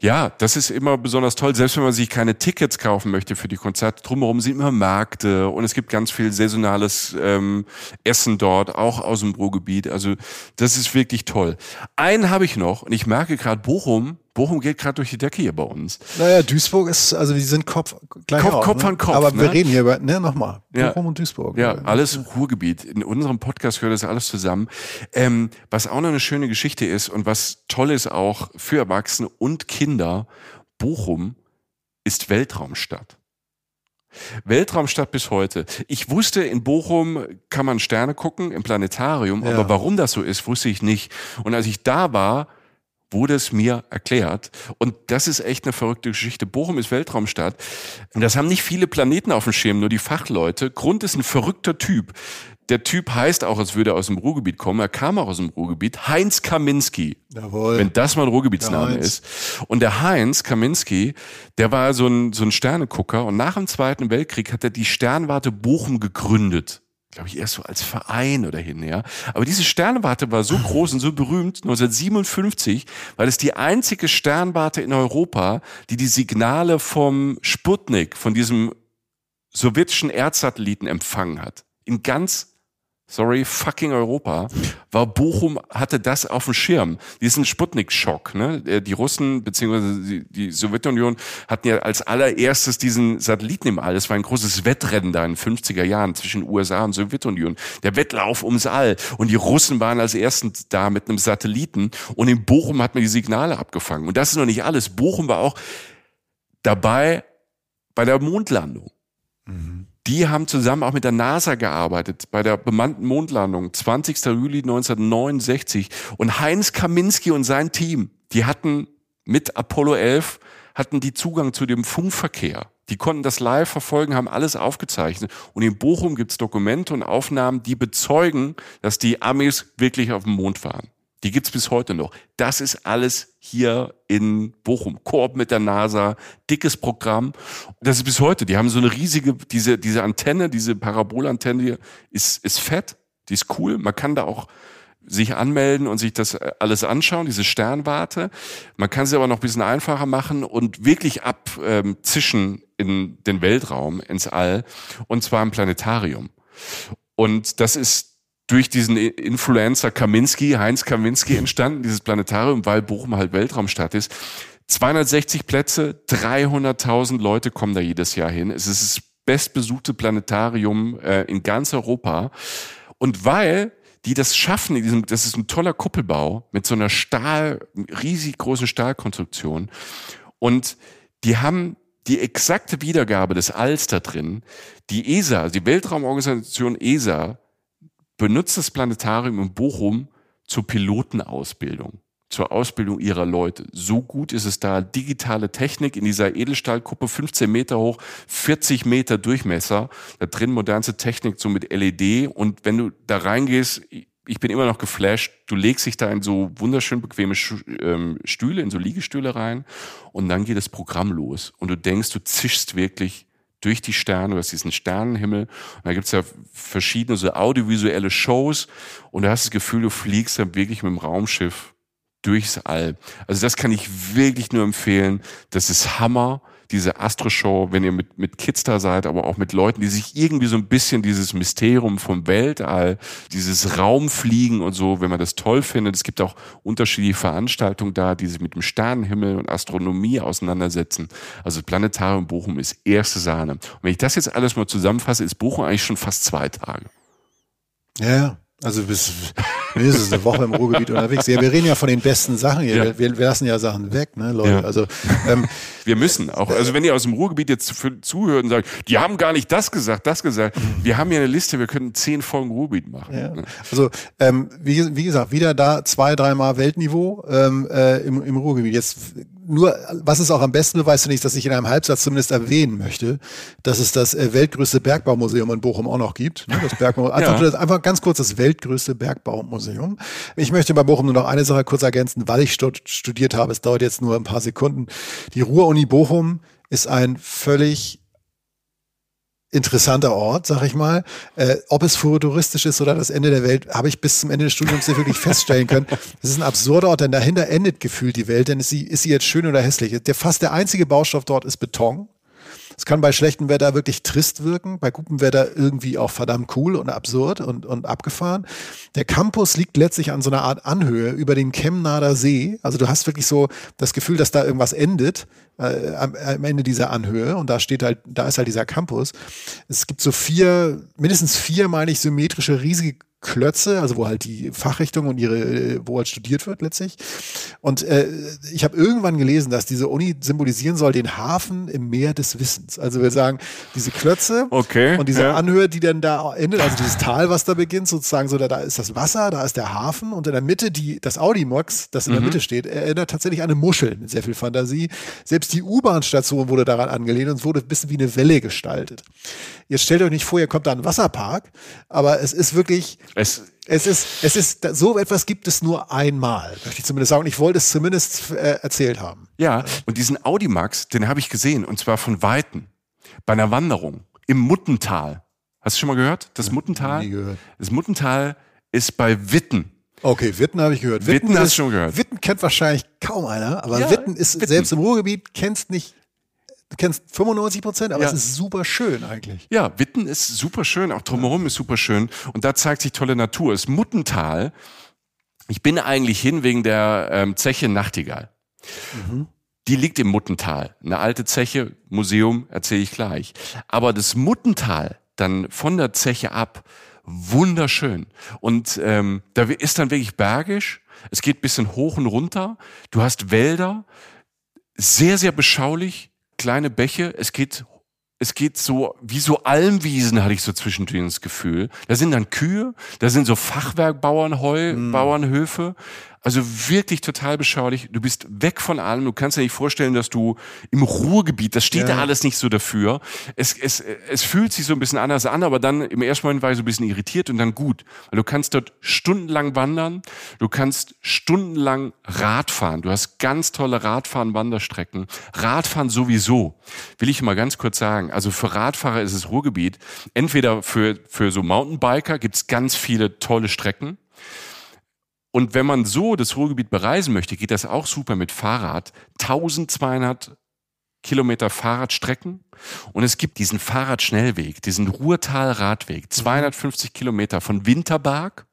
Ja, das ist immer besonders toll. Selbst wenn man sich keine Tickets kaufen möchte für die Konzerte, drumherum sind immer Märkte und es gibt ganz viel saisonales ähm, Essen dort, auch aus dem Ruhrgebiet. Also das ist wirklich toll. Einen habe ich noch und ich merke gerade Bochum, Bochum geht gerade durch die Decke hier bei uns. Naja, Duisburg ist, also die sind Kopf gleich Kopf, auf, Kopf ne? an Kopf. Aber ne? wir reden hier über, ne, nochmal, Bochum ja. und Duisburg. Ja, alles Ruhrgebiet. In unserem Podcast gehört das alles zusammen. Ähm, was auch noch eine schöne Geschichte ist und was toll ist auch für Erwachsene und Kinder, Bochum ist Weltraumstadt. Weltraumstadt bis heute. Ich wusste, in Bochum kann man Sterne gucken im Planetarium, ja. aber warum das so ist, wusste ich nicht. Und als ich da war, wurde es mir erklärt. Und das ist echt eine verrückte Geschichte. Bochum ist Weltraumstadt. Das haben nicht viele Planeten auf dem Schirm, nur die Fachleute. Grund ist ein verrückter Typ. Der Typ heißt auch, als würde er aus dem Ruhrgebiet kommen. Er kam auch aus dem Ruhrgebiet. Heinz Kaminski. Jawohl. Wenn das mal ein Ruhrgebietsname ist. Und der Heinz Kaminski, der war so ein, so ein Sternegucker. Und nach dem Zweiten Weltkrieg hat er die Sternwarte Bochum gegründet glaube ich, erst so als Verein oder hin, ja. Aber diese Sternwarte war so groß und so berühmt 1957, weil es die einzige Sternwarte in Europa, die die Signale vom Sputnik, von diesem sowjetischen Erdsatelliten empfangen hat. In ganz sorry, fucking Europa, war Bochum hatte das auf dem Schirm. Diesen Sputnik-Schock. Ne? Äh, die Russen beziehungsweise die, die Sowjetunion hatten ja als allererstes diesen Satelliten im All. Das war ein großes Wettrennen da in den 50er Jahren zwischen USA und Sowjetunion. Der Wettlauf ums All. Und die Russen waren als ersten da mit einem Satelliten. Und in Bochum hat man die Signale abgefangen. Und das ist noch nicht alles. Bochum war auch dabei bei der Mondlandung. Mhm. Die haben zusammen auch mit der NASA gearbeitet bei der bemannten Mondlandung 20. Juli 1969 und Heinz Kaminski und sein Team, die hatten mit Apollo 11 hatten die Zugang zu dem Funkverkehr. Die konnten das live verfolgen, haben alles aufgezeichnet. Und in Bochum gibt's Dokumente und Aufnahmen, die bezeugen, dass die Amis wirklich auf dem Mond waren. Die gibt's bis heute noch. Das ist alles hier in Bochum. Koop mit der NASA, dickes Programm. Das ist bis heute. Die haben so eine riesige, diese, diese Antenne, diese Parabolantenne ist, ist fett. Die ist cool. Man kann da auch sich anmelden und sich das äh, alles anschauen, diese Sternwarte. Man kann sie aber noch ein bisschen einfacher machen und wirklich abzischen ähm, in den Weltraum, ins All, und zwar im Planetarium. Und das ist durch diesen Influencer Kaminski, Heinz Kaminski entstanden, dieses Planetarium, weil Bochum halt Weltraumstadt ist. 260 Plätze, 300.000 Leute kommen da jedes Jahr hin. Es ist das bestbesuchte Planetarium äh, in ganz Europa. Und weil die das schaffen, in diesem, das ist ein toller Kuppelbau mit so einer Stahl, riesig großen Stahlkonstruktion. Und die haben die exakte Wiedergabe des Alls da drin. Die ESA, die Weltraumorganisation ESA, benutzt das Planetarium in Bochum zur Pilotenausbildung, zur Ausbildung ihrer Leute. So gut ist es da. Digitale Technik in dieser Edelstahlkuppe, 15 Meter hoch, 40 Meter Durchmesser. Da drin modernste Technik so mit LED. Und wenn du da reingehst, ich bin immer noch geflasht. Du legst dich da in so wunderschön bequeme ähm, Stühle, in so Liegestühle rein und dann geht das Programm los. Und du denkst, du zischst wirklich durch die Sterne, du hast diesen Sternenhimmel und da gibt's ja verschiedene so audiovisuelle Shows und du hast das Gefühl, du fliegst dann wirklich mit dem Raumschiff durchs All. Also das kann ich wirklich nur empfehlen. Das ist Hammer diese Astro-Show, wenn ihr mit, mit Kids da seid, aber auch mit Leuten, die sich irgendwie so ein bisschen dieses Mysterium vom Weltall, dieses Raumfliegen und so, wenn man das toll findet. Es gibt auch unterschiedliche Veranstaltungen da, die sich mit dem Sternenhimmel und Astronomie auseinandersetzen. Also Planetarium Bochum ist erste Sahne. Und wenn ich das jetzt alles mal zusammenfasse, ist Bochum eigentlich schon fast zwei Tage. Ja, also bis mindestens eine Woche im Ruhrgebiet unterwegs. Ja, wir reden ja von den besten Sachen hier. Ja. Wir, wir, lassen ja Sachen weg, ne, Leute. Ja. Also ähm, [laughs] wir müssen auch. Also wenn ihr aus dem Ruhrgebiet jetzt zuhört und sagt, die haben gar nicht das gesagt, das gesagt. Wir haben hier eine Liste. Wir können zehn Folgen Ruhrgebiet machen. Ja. Also ähm, wie, wie gesagt, wieder da zwei, dreimal Weltniveau ähm, äh, im, im Ruhrgebiet. Jetzt nur, was es auch am besten beweist, finde ich, dass ich in einem Halbsatz zumindest erwähnen möchte, dass es das äh, weltgrößte Bergbaumuseum in Bochum auch noch gibt. Ne? Das Bergbau, [laughs] einfach, ja. einfach ganz kurz das weltgrößte Bergbaumuseum. Ich möchte bei Bochum nur noch eine Sache kurz ergänzen, weil ich studiert habe. Es dauert jetzt nur ein paar Sekunden. Die Ruhr-Uni Bochum ist ein völlig interessanter Ort, sag ich mal. Äh, ob es futuristisch ist oder das Ende der Welt, habe ich bis zum Ende des Studiums nicht wirklich feststellen können. [laughs] Das ist ein absurder Ort, denn dahinter endet gefühlt die Welt, denn ist sie, ist sie jetzt schön oder hässlich? Der, fast der einzige Baustoff dort ist Beton. Es kann bei schlechtem Wetter wirklich trist wirken, bei gutem Wetter irgendwie auch verdammt cool und absurd und, und abgefahren. Der Campus liegt letztlich an so einer Art Anhöhe über den Chemnader See. Also du hast wirklich so das Gefühl, dass da irgendwas endet äh, am, am Ende dieser Anhöhe und da steht halt, da ist halt dieser Campus. Es gibt so vier, mindestens vier, meine ich, symmetrische, riesige Klötze, also wo halt die Fachrichtung und ihre, wo halt studiert wird letztlich. Und äh, ich habe irgendwann gelesen, dass diese Uni symbolisieren soll den Hafen im Meer des Wissens. Also wir sagen, diese Klötze okay, und diese ja. Anhöhe, die dann da endet, also dieses Tal, was da beginnt, sozusagen so, da, da ist das Wasser, da ist der Hafen und in der Mitte die, das Audimox, das in mhm. der Mitte steht, erinnert tatsächlich an eine Muschel mit sehr viel Fantasie. Selbst die U-Bahn-Station wurde daran angelehnt und es wurde ein bisschen wie eine Welle gestaltet. Jetzt stellt euch nicht vor, ihr kommt da ein Wasserpark, aber es ist wirklich, es, es ist, es ist, so etwas gibt es nur einmal, möchte ich zumindest sagen. Und ich wollte es zumindest äh, erzählt haben. Ja, und diesen Audimax, den habe ich gesehen, und zwar von Weitem, bei einer Wanderung im Muttental. Hast du schon mal gehört? Das Muttental? Nie gehört. Das Muttental ist bei Witten. Okay, Witten habe ich gehört. Witten, Witten hast du schon gehört. Witten kennt wahrscheinlich kaum einer, aber ja, Witten ist Witten. selbst im Ruhrgebiet kennst nicht du kennst 95 Prozent, aber ja. es ist super schön eigentlich. Ja, Witten ist super schön, auch drumherum ja. ist super schön. Und da zeigt sich tolle Natur. Es ist Muttental. Ich bin eigentlich hin wegen der ähm, Zeche Nachtigall. Mhm. Die liegt im Muttental. Eine alte Zeche, Museum, erzähle ich gleich. Aber das Muttental, dann von der Zeche ab, wunderschön. Und ähm, da ist dann wirklich bergisch. Es geht bisschen hoch und runter. Du hast Wälder, sehr, sehr beschaulich, kleine Bäche. Es geht es geht so, wie so Almwiesen hatte ich so zwischendrin das Gefühl. Da sind dann Kühe, da sind so Fachwerkbauernheu, mm. Also wirklich total beschaulich. Du bist weg von allem. Du kannst dir nicht vorstellen, dass du im Ruhrgebiet, das steht ja. da alles nicht so dafür. Es, es, es fühlt sich so ein bisschen anders an, aber dann im ersten Moment war ich so ein bisschen irritiert und dann gut. Weil du kannst dort stundenlang wandern. Du kannst stundenlang Radfahren. Du hast ganz tolle Radfahren-Wanderstrecken. Radfahren sowieso. Will ich mal ganz kurz sagen. Also für Radfahrer ist es Ruhrgebiet. Entweder für, für so Mountainbiker gibt's ganz viele tolle Strecken. Und wenn man so das Ruhrgebiet bereisen möchte, geht das auch super mit Fahrrad. 1200 Kilometer Fahrradstrecken. Und es gibt diesen Fahrradschnellweg, diesen Ruhrtal-Radweg, 250 Kilometer von Winterberg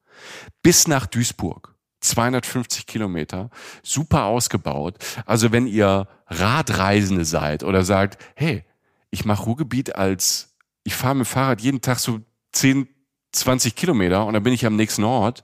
bis nach Duisburg. 250 Kilometer, super ausgebaut. Also wenn ihr Radreisende seid oder sagt, hey, ich mache Ruhrgebiet als, ich fahre mit Fahrrad jeden Tag so 10, 20 Kilometer und dann bin ich am nächsten Ort,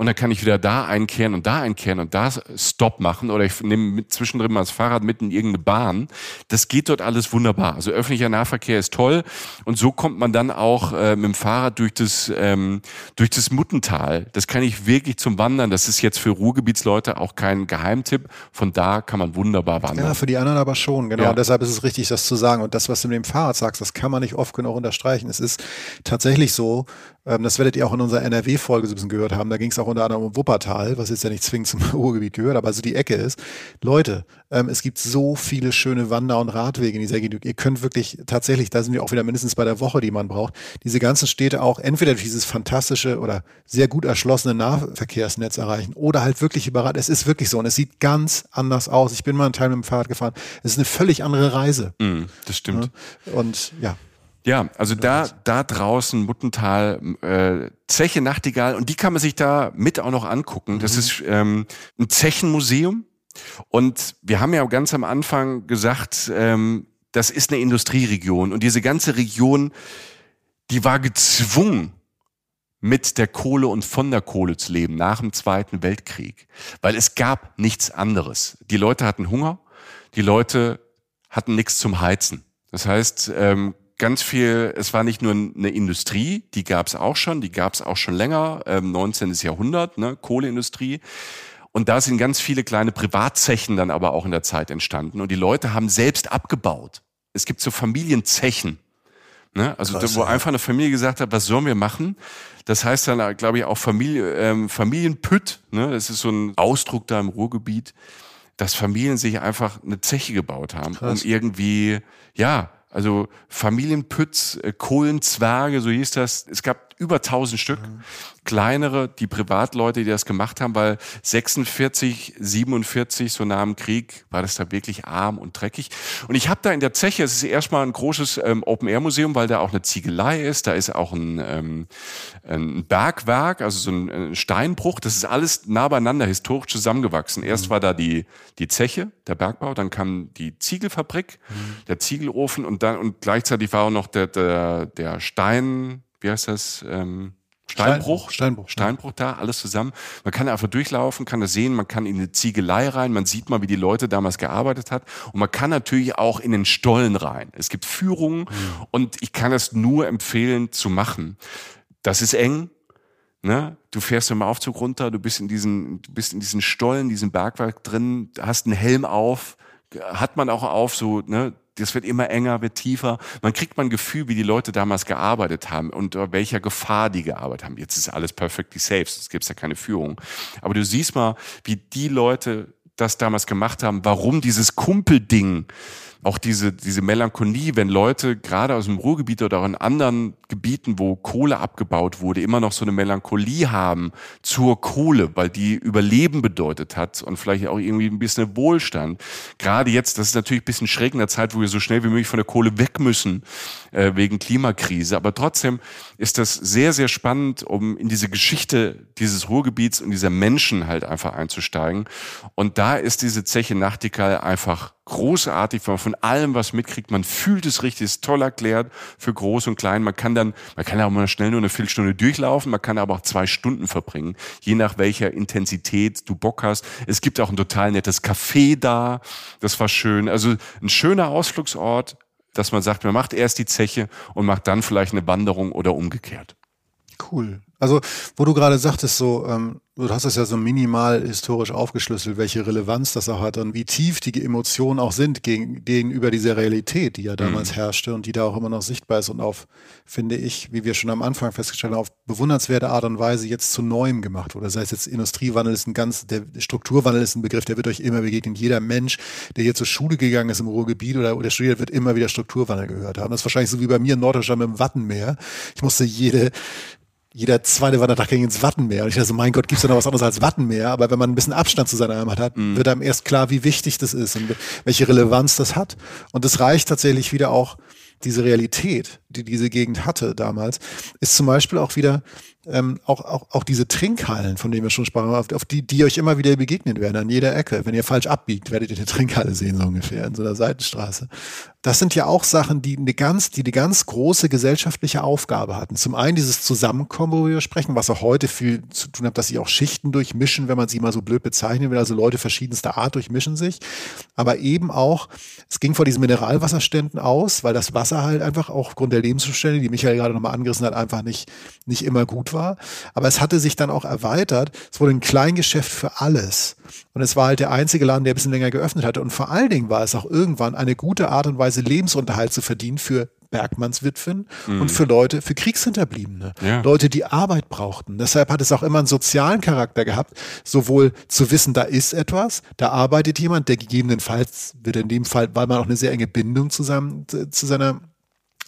und dann kann ich wieder da einkehren und da einkehren und da Stop machen oder ich nehme zwischendrin mal das Fahrrad mit in irgendeine Bahn. Das geht dort alles wunderbar. Also öffentlicher Nahverkehr ist toll und so kommt man dann auch äh, mit dem Fahrrad durch das ähm, durch das Muttental. Das kann ich wirklich zum Wandern. Das ist jetzt für Ruhrgebietsleute auch kein Geheimtipp. Von da kann man wunderbar wandern. Ja, für die anderen aber schon. Genau. Ja. Und deshalb ist es richtig, das zu sagen. Und das, was du mit dem Fahrrad sagst, das kann man nicht oft genug unterstreichen. Es ist tatsächlich so, ähm, das werdet ihr auch in unserer NRW-Folge so ein bisschen gehört haben. Da ging es auch unter anderem um Wuppertal, was jetzt ja nicht zwingend zum [laughs] Ruhrgebiet gehört, aber so die Ecke ist. Leute, ähm, es gibt so viele schöne Wander- und Radwege in dieser Gegend. Ihr könnt wirklich tatsächlich, da sind wir auch wieder mindestens bei der Woche, die man braucht, diese ganzen Städte auch entweder durch dieses fantastische oder sehr gut erschlossene Nahverkehrsnetz erreichen oder halt wirklich überall. Es ist wirklich so und es sieht ganz anders aus. Ich bin mal einen Teil mit dem Fahrrad gefahren. Es ist eine völlig andere Reise. Mm, das stimmt. Und ja. Ja, also da, da draußen Muttental, äh, Zeche Nachtigall und die kann man sich da mit auch noch angucken. Das mhm. ist ähm, ein Zechenmuseum und wir haben ja ganz am Anfang gesagt, ähm, das ist eine Industrieregion und diese ganze Region, die war gezwungen, mit der Kohle und von der Kohle zu leben nach dem Zweiten Weltkrieg, weil es gab nichts anderes. Die Leute hatten Hunger, die Leute hatten nichts zum Heizen. Das heißt, ähm, ganz viel, es war nicht nur eine Industrie, die gab es auch schon, die gab es auch schon länger, ähm, 19. Jahrhundert, ne, Kohleindustrie. Und da sind ganz viele kleine Privatzechen dann aber auch in der Zeit entstanden. Und die Leute haben selbst abgebaut. Es gibt so Familienzechen. Ne? Also Krass, wo ja. einfach eine Familie gesagt hat, was sollen wir machen? Das heißt dann, glaube ich, auch Familie, ähm, Familienpütt. Ne? Das ist so ein Ausdruck da im Ruhrgebiet, dass Familien sich einfach eine Zeche gebaut haben, Krass. um irgendwie, ja, also Familienpütz, äh, Kohlenzwerge, so hieß das. Es gab über 1000 Stück. Mhm kleinere, die Privatleute, die das gemacht haben, weil 46, 47, so nach dem Krieg, war das da wirklich arm und dreckig. Und ich habe da in der Zeche, es ist erstmal ein großes ähm, Open-Air-Museum, weil da auch eine Ziegelei ist, da ist auch ein, ähm, ein Bergwerk, also so ein, ein Steinbruch, das ist alles nah beieinander, historisch zusammengewachsen. Erst mhm. war da die, die Zeche, der Bergbau, dann kam die Ziegelfabrik, mhm. der Ziegelofen und dann und gleichzeitig war auch noch der, der, der Stein, wie heißt das? Ähm, Steinbruch, Steinbruch, Steinbruch da, alles zusammen. Man kann einfach durchlaufen, kann das sehen, man kann in eine Ziegelei rein, man sieht mal, wie die Leute damals gearbeitet hat und man kann natürlich auch in den Stollen rein. Es gibt Führungen mhm. und ich kann es nur empfehlen zu machen. Das ist eng, Ne? Du fährst im Aufzug runter, du bist in diesen, du bist in diesen Stollen, diesen Bergwerk drin, hast einen Helm auf, hat man auch auf, so, ne, das wird immer enger, wird tiefer. Man kriegt mal ein Gefühl, wie die Leute damals gearbeitet haben und welcher Gefahr die gearbeitet haben. Jetzt ist alles perfectly safe, es gibt ja keine Führung. Aber du siehst mal, wie die Leute das damals gemacht haben, warum dieses Kumpelding auch diese, diese Melancholie, wenn Leute gerade aus dem Ruhrgebiet oder auch in anderen Gebieten, wo Kohle abgebaut wurde, immer noch so eine Melancholie haben zur Kohle, weil die Überleben bedeutet hat und vielleicht auch irgendwie ein bisschen Wohlstand. Gerade jetzt, das ist natürlich ein bisschen schräg in der Zeit, wo wir so schnell wie möglich von der Kohle weg müssen, äh, wegen Klimakrise. Aber trotzdem ist das sehr, sehr spannend, um in diese Geschichte dieses Ruhrgebiets und dieser Menschen halt einfach einzusteigen. Und da ist diese Zeche Nachtigall einfach großartig, weil man von allem was mitkriegt. Man fühlt es richtig, ist toll erklärt für groß und klein. Man kann dann, man kann auch mal schnell nur eine Viertelstunde durchlaufen, man kann aber auch zwei Stunden verbringen, je nach welcher Intensität du Bock hast. Es gibt auch ein total nettes Café da, das war schön. Also ein schöner Ausflugsort, dass man sagt, man macht erst die Zeche und macht dann vielleicht eine Wanderung oder umgekehrt. Cool. Also, wo du gerade sagtest, so, ähm, du hast es ja so minimal historisch aufgeschlüsselt, welche Relevanz das auch hat und wie tief die Emotionen auch sind gegen, gegenüber dieser Realität, die ja damals mhm. herrschte und die da auch immer noch sichtbar ist und auf, finde ich, wie wir schon am Anfang festgestellt haben, auf bewundernswerte Art und Weise jetzt zu Neuem gemacht wurde. Das heißt jetzt Industriewandel ist ein ganz, der Strukturwandel ist ein Begriff, der wird euch immer begegnen. Jeder Mensch, der hier zur Schule gegangen ist im Ruhrgebiet oder, oder studiert, wird immer wieder Strukturwandel gehört haben. Das ist wahrscheinlich so wie bei mir in Norddeutschland mit dem Wattenmeer. Ich musste jede jeder zweite Wandertag ging ins Wattenmeer. Und ich dachte so, mein Gott, gibt's da noch was anderes als Wattenmeer? Aber wenn man ein bisschen Abstand zu seiner Heimat hat, mhm. wird einem erst klar, wie wichtig das ist und welche Relevanz das hat. Und das reicht tatsächlich wieder auch, diese Realität, die diese Gegend hatte damals, ist zum Beispiel auch wieder ähm, auch, auch, auch diese Trinkhallen, von denen wir schon sprachen, auf, auf die, die euch immer wieder begegnen werden, an jeder Ecke. Wenn ihr falsch abbiegt, werdet ihr eine Trinkhalle sehen, so ungefähr, in so einer Seitenstraße. Das sind ja auch Sachen, die eine ganz, die eine ganz große gesellschaftliche Aufgabe hatten. Zum einen dieses Zusammenkommen, wo wir sprechen, was auch heute viel zu tun hat, dass sie auch Schichten durchmischen, wenn man sie mal so blöd bezeichnen will. Also Leute verschiedenster Art durchmischen sich. Aber eben auch, es ging vor diesen Mineralwasserständen aus, weil das Wasser halt einfach auch aufgrund der Lebensumstände, die Michael gerade nochmal angerissen hat, einfach nicht, nicht immer gut war. Aber es hatte sich dann auch erweitert. Es wurde ein Kleingeschäft für alles. Und es war halt der einzige Laden, der ein bisschen länger geöffnet hatte. Und vor allen Dingen war es auch irgendwann eine gute Art und Weise, Lebensunterhalt zu verdienen für Bergmannswitwen mhm. und für Leute, für Kriegshinterbliebene. Ja. Leute, die Arbeit brauchten. Deshalb hat es auch immer einen sozialen Charakter gehabt, sowohl zu wissen, da ist etwas, da arbeitet jemand, der gegebenenfalls wird in dem Fall, weil man auch eine sehr enge Bindung zusammen, zu seiner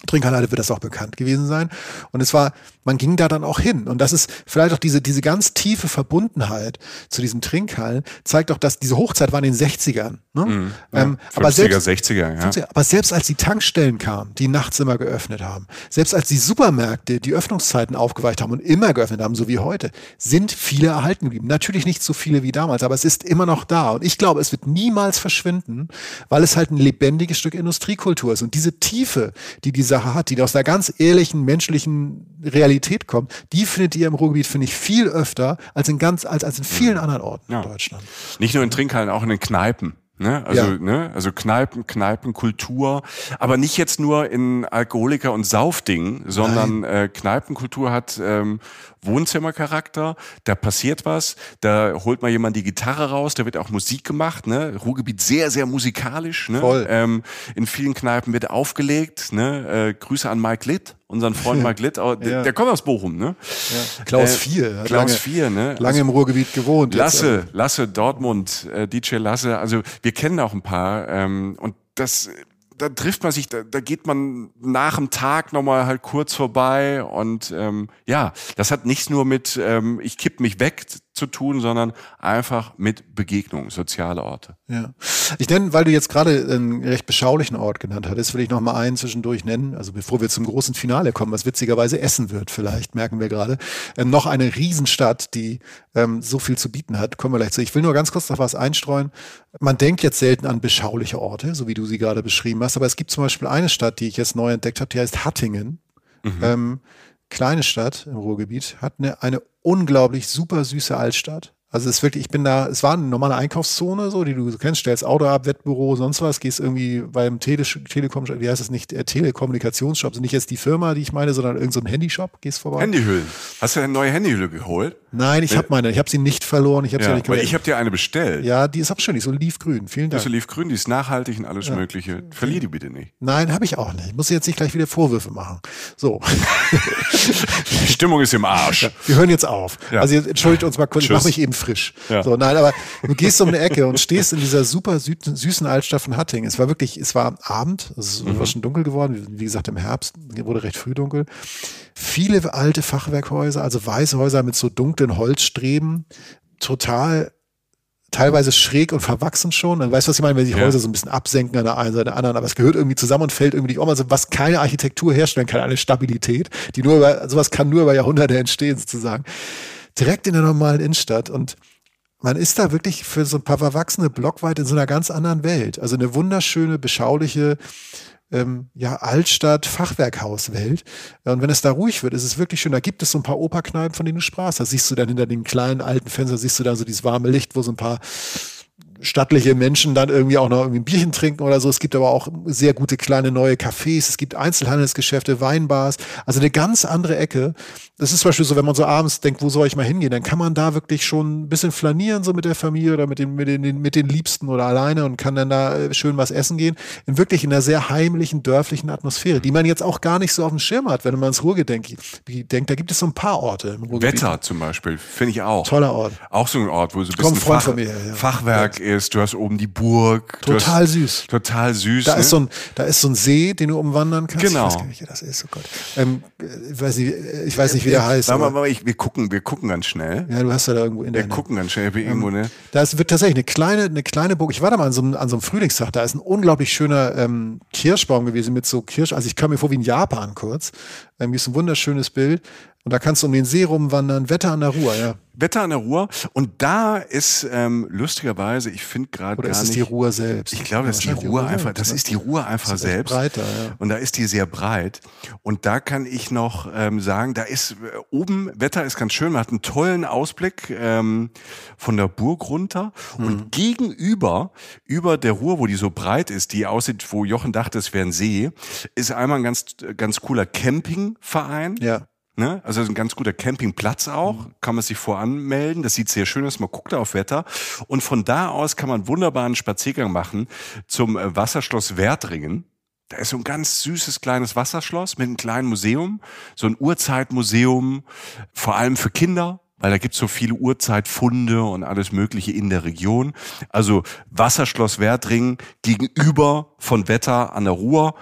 Trinkhalle wird das auch bekannt gewesen sein. Und es war, man ging da dann auch hin. Und das ist vielleicht auch diese, diese ganz tiefe Verbundenheit zu diesem Trinkhallen, zeigt auch, dass diese Hochzeit war in den 60ern. Ne? Mm, ja, ähm, 50er, aber selbst, 60er, ja. Aber selbst als die Tankstellen kamen, die nachts immer geöffnet haben, selbst als die Supermärkte die Öffnungszeiten aufgeweicht haben und immer geöffnet haben, so wie heute, sind viele erhalten geblieben. Natürlich nicht so viele wie damals, aber es ist immer noch da. Und ich glaube, es wird niemals verschwinden, weil es halt ein lebendiges Stück Industriekultur ist. Und diese Tiefe, die diese Sache hat, die aus einer ganz ehrlichen, menschlichen Realität kommt, die findet ihr im Ruhrgebiet, finde ich, viel öfter als in ganz, als, als in vielen anderen Orten ja. in Deutschland. Nicht nur in Trinkhallen, auch in den Kneipen. Ne? Also, ja. ne? also Kneipen, Kneipenkultur, aber nicht jetzt nur in Alkoholiker- und Saufdingen, sondern äh, Kneipenkultur hat ähm, Wohnzimmercharakter, da passiert was, da holt mal jemand die Gitarre raus, da wird auch Musik gemacht, ne? Ruhrgebiet sehr, sehr musikalisch, ne? Voll. Ähm, in vielen Kneipen wird aufgelegt, ne? Äh, Grüße an Mike Litt, unseren Freund Mike Litt, der, ja. der kommt aus Bochum, ne? Ja. Klaus äh, Vier. Klaus lange, Vier, ne? Lange also, im Ruhrgebiet gewohnt. Lasse, jetzt. Lasse, Dortmund, äh, DJ Lasse, also wir kennen auch ein paar ähm, und das da trifft man sich, da, da geht man nach dem Tag nochmal halt kurz vorbei und ähm, ja, das hat nichts nur mit ähm, ich kipp mich weg zu tun, sondern einfach mit Begegnung, soziale Orte. Ja. Ich nenne, weil du jetzt gerade einen recht beschaulichen Ort genannt hattest, will ich noch mal einen zwischendurch nennen, also bevor wir zum großen Finale kommen, was witzigerweise Essen wird vielleicht, merken wir gerade. Ähm, noch eine Riesenstadt, die ähm, so viel zu bieten hat, kommen wir gleich zu. Ich will nur ganz kurz noch was einstreuen. Man denkt jetzt selten an beschauliche Orte, so wie du sie gerade beschrieben hast, aber es gibt zum Beispiel eine Stadt, die ich jetzt neu entdeckt habe, die heißt Hattingen. Mhm. Ähm, kleine Stadt im Ruhrgebiet, hat eine, eine unglaublich super süße Altstadt. Also es ist wirklich, ich bin da, es war eine normale Einkaufszone, so, die du kennst, stellst Auto ab, Wettbüro, sonst was, gehst irgendwie beim Tele Telekom, wie heißt das nicht, der Telekommunikationsshop, also nicht jetzt die Firma, die ich meine, sondern irgendein so Handyshop, gehst vorbei. Handyhüllen. Hast du eine neue Handyhülle geholt? Nein, ich habe meine, ich habe sie nicht verloren, ich habe ja, sie nicht weil Ich habe dir eine bestellt. Ja, die ist auch schön, die ist so liefgrün, vielen Dank. Die ist so liefgrün, die ist nachhaltig und alles ja. mögliche. Verlier die bitte nicht. Nein, habe ich auch nicht. Ich muss jetzt nicht gleich wieder Vorwürfe machen. So. [laughs] Stimmung ist im Arsch. Wir hören jetzt auf. Ja. Also entschuldigt uns mal kurz, ich Tschüss. mach mich eben frisch. Ja. So, nein, aber du gehst um eine Ecke und stehst in dieser super sü süßen Altstadt von Hattingen. Es war wirklich, es war Abend, es Mhm. war schon dunkel geworden, wie gesagt im Herbst, wurde recht früh dunkel. Viele alte Fachwerkhäuser, also weiße Häuser mit so dunklen Holzstreben, total teilweise schräg und verwachsen schon. Dann weißt du, was ich meine, wenn die Ja. Häuser so ein bisschen absenken an der einen Seite, an der anderen, aber es gehört irgendwie zusammen und fällt irgendwie nicht um. Also was keine Architektur herstellen kann, eine Stabilität, die nur über, sowas kann nur über Jahrhunderte entstehen sozusagen. Direkt in der normalen Innenstadt und man ist da wirklich für so ein paar verwachsene Blockweit in so einer ganz anderen Welt. Also eine wunderschöne, beschauliche, ähm, ja, Altstadt-Fachwerkhauswelt. Und wenn es da ruhig wird, ist es wirklich schön. Da gibt es so ein paar Operkneipen, von denen du sprachst. Da siehst du dann hinter den kleinen alten Fenstern, siehst du dann so dieses warme Licht, wo so ein paar stattliche Menschen dann irgendwie auch noch irgendwie ein Bierchen trinken oder so. Es gibt aber auch sehr gute kleine neue Cafés. Es gibt Einzelhandelsgeschäfte, Weinbars. Also eine ganz andere Ecke. Das ist zum Beispiel so, wenn man so abends denkt, wo soll ich mal hingehen, dann kann man da wirklich schon ein bisschen flanieren, so mit der Familie oder mit den, mit den, mit den Liebsten oder alleine und kann dann da äh, schön was essen gehen. In wirklich in einer sehr heimlichen, dörflichen Atmosphäre, die man jetzt auch gar nicht so auf dem Schirm hat, wenn man ans Ruhrgebiet denkt. Da gibt es so ein paar Orte im Ruhrgebiet. Wetter zum Beispiel, finde ich auch. Toller Ort. Auch so ein Ort, wo so ein bisschen Fach, mir, ja. Fachwerk ist. Du hast oben die Burg. Total hast, süß. Total süß. Da ne? ist so ein, da ist so ein See, den du umwandern kannst. Genau. Ich weiß gar nicht, wie das ist. Oh Gott. Ähm, ich weiß nicht, ich weiß nicht, wie der heißt. Sag mal, ich, wir gucken, wir gucken ganz schnell. Ja, du hast ja da irgendwo in Wir der gucken ganz schnell, wir irgendwo, ne? Da ist, wird tatsächlich eine kleine, eine kleine Burg. Ich war da mal an so einem, an so einem Frühlingstag. Da ist ein unglaublich schöner ähm, Kirschbaum gewesen mit so Kirsch. Also ich kam mir vor wie in Japan kurz. Hier ist ein wunderschönes Bild. Und da kannst du um den See rumwandern. Wetter an der Ruhr, ja. Wetter an der Ruhr. Und da ist ähm, lustigerweise, ich finde gerade gar ist es nicht. die Ruhr selbst? Ich glaube, das ist die Ruhr einfach, selbst, das ne? ist die Ruhr einfach selbst. breiter, ja. Und da ist die sehr breit. Und da kann ich noch ähm, sagen, da ist äh, oben, Wetter ist ganz schön, man hat einen tollen Ausblick ähm, von der Burg runter. Mhm. Und gegenüber, über der Ruhr, wo die so breit ist, die aussieht, wo Jochen dachte, es wäre ein See, ist einmal ein ganz, ganz cooler Campingverein. Ja. Ne? Also ein ganz guter Campingplatz auch, kann man sich voranmelden. Das sieht sehr schön aus, man guckt da auf Wetter. Und von da aus kann man wunderbaren Spaziergang machen zum äh, Wasserschloss Wertringen. Da ist so ein ganz süßes kleines Wasserschloss mit einem kleinen Museum, so ein Urzeitmuseum, vor allem für Kinder, weil da gibt's so viele Urzeitfunde und alles Mögliche in der Region. Also Wasserschloss Wertringen gegenüber von Wetter an der Ruhr.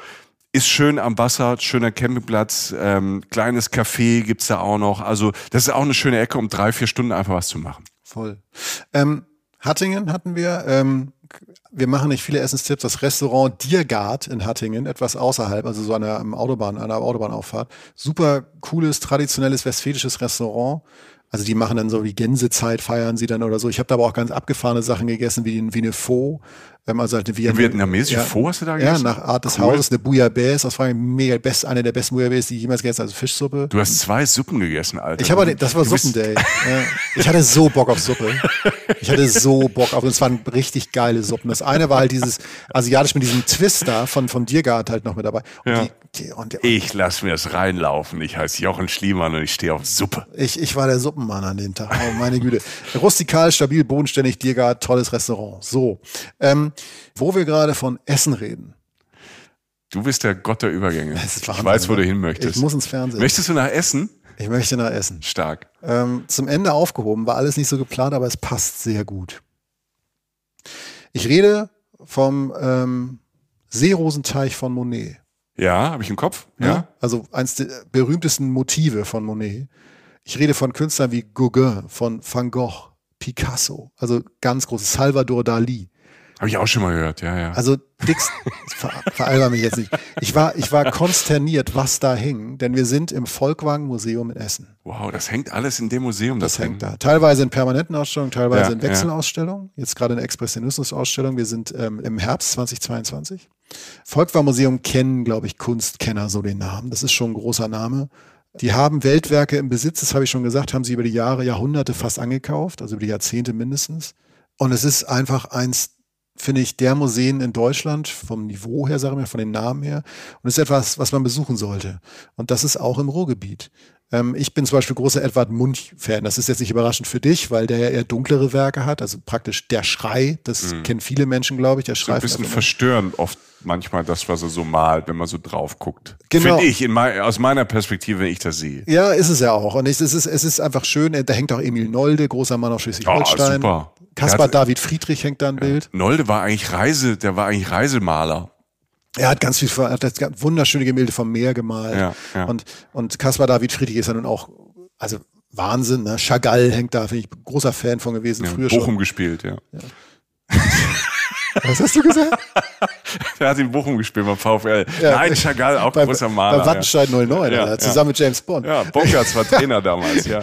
Ist schön am Wasser, schöner Campingplatz, ähm, kleines Café gibt's da auch noch. Also das ist auch eine schöne Ecke, um drei, vier Stunden einfach was zu machen. Voll. Ähm, Hattingen hatten wir. Ähm, wir machen nicht viele Essenstipps. Das Restaurant Diergard in Hattingen, etwas außerhalb, also so an der Autobahn, an der Autobahnauffahrt. Super cooles, traditionelles westfälisches Restaurant. Also die machen dann so die Gänsezeit, feiern sie dann oder so. Ich habe da aber auch ganz abgefahrene Sachen gegessen, wie, wie eine Pho. Also halt eine Vietnam- Vietnamesische ja, Pho hast du da Ja, gegessen? nach Art des Cool. Hauses, eine Bouillabaisse aus Frankreich, mega best, eine der besten Bouillabaisse, die ich jemals gegessen habe, also Fischsuppe. Du hast zwei Suppen gegessen, Alter. Ich habe, das war Suppenday. ja. Ich hatte so Bock auf Suppe. Ich hatte so Bock auf, und es waren richtig geile Suppen. Das eine war halt dieses asiatisch mit diesem Twist da von, von Diergard halt noch mit dabei. Und Ja. die, die, und die, Ich lass mir das reinlaufen. Ich heiße Jochen Schliemann und ich stehe auf Suppe. ich, ich war der Suppenmann an dem Tag. Oh, meine Güte. Rustikal, stabil, bodenständig, Diergard, tolles Restaurant. So. Ähm, wo wir gerade von Essen reden. Du bist der Gott der Übergänge. Ich weiß, wo du ne? hin möchtest. Ich muss ins Fernsehen. Möchtest du nach Essen? Ich möchte nach Essen. Stark. ähm, zum Ende aufgehoben. War alles nicht so geplant, aber es passt sehr gut. Ich rede vom ähm, Seerosenteich von Monet. Ja, habe ich im Kopf? Ja. Ja. Also eines der berühmtesten Motive von Monet. Ich rede von Künstlern wie Gauguin, von Van Gogh, Picasso, also ganz große Salvador Dali. Habe ich auch schon mal gehört, ja, ja. Also Dix, [laughs] ver, veralber mich jetzt nicht. Ich war, ich war konsterniert, was da hing, denn wir sind im Volkwang Museum in Essen. wow, das hängt alles in dem Museum. Das hängt da. Teilweise in permanenten Ausstellungen, teilweise Ja, in Wechselausstellungen. Jetzt gerade eine Expressionismus-Ausstellung. Wir sind ähm, im Herbst 2022. Volkwang Museum kennen, glaube ich, Kunstkenner so den Namen. Das ist schon ein großer Name. Die haben Weltwerke im Besitz, das habe ich schon gesagt, haben sie über die Jahre, Jahrhunderte fast angekauft, also über die Jahrzehnte mindestens. Und es ist einfach eins, finde ich, der Museen in Deutschland, vom Niveau her, sagen wir, von den Namen her. Und es ist etwas, was man besuchen sollte. Und das ist auch im Ruhrgebiet. Ähm, ich bin zum Beispiel großer Edward Munch-Fan. Das ist jetzt nicht überraschend für dich, weil der ja eher dunklere Werke hat. Also praktisch der Schrei, das mhm. kennen viele Menschen, glaube ich. Der Schrei so ein bisschen verstörend oft manchmal das, was er so malt, wenn man so drauf guckt. Genau. Finde ich, in mein, aus meiner Perspektive, wenn ich das sehe. Ja, ist es ja auch. Und es ist, es ist einfach schön. Da hängt auch Emil Nolde, großer Mann aus Schleswig-Holstein. Oh, super. Kaspar David Friedrich hängt da ein ja. Bild. Nolde war eigentlich Reise, der war eigentlich Reisemaler. Er hat ganz viel, er hat wunderschöne Gemälde vom Meer gemalt. Ja, ja. Und, und Caspar David Friedrich ist ja nun auch, also Wahnsinn, ne? Chagall hängt da, finde ich großer Fan von gewesen. Ja, früher Bochum schon. gespielt, ja. ja. Was hast du gesagt? [laughs] Der hat in Bochum gespielt beim VfL. Ja, Nein, Chagall, auch bei, großer Maler. Bei Wattenscheid 09, ja, zusammen mit James Bond. Ja, Bonkertz war Trainer [laughs] damals, ja.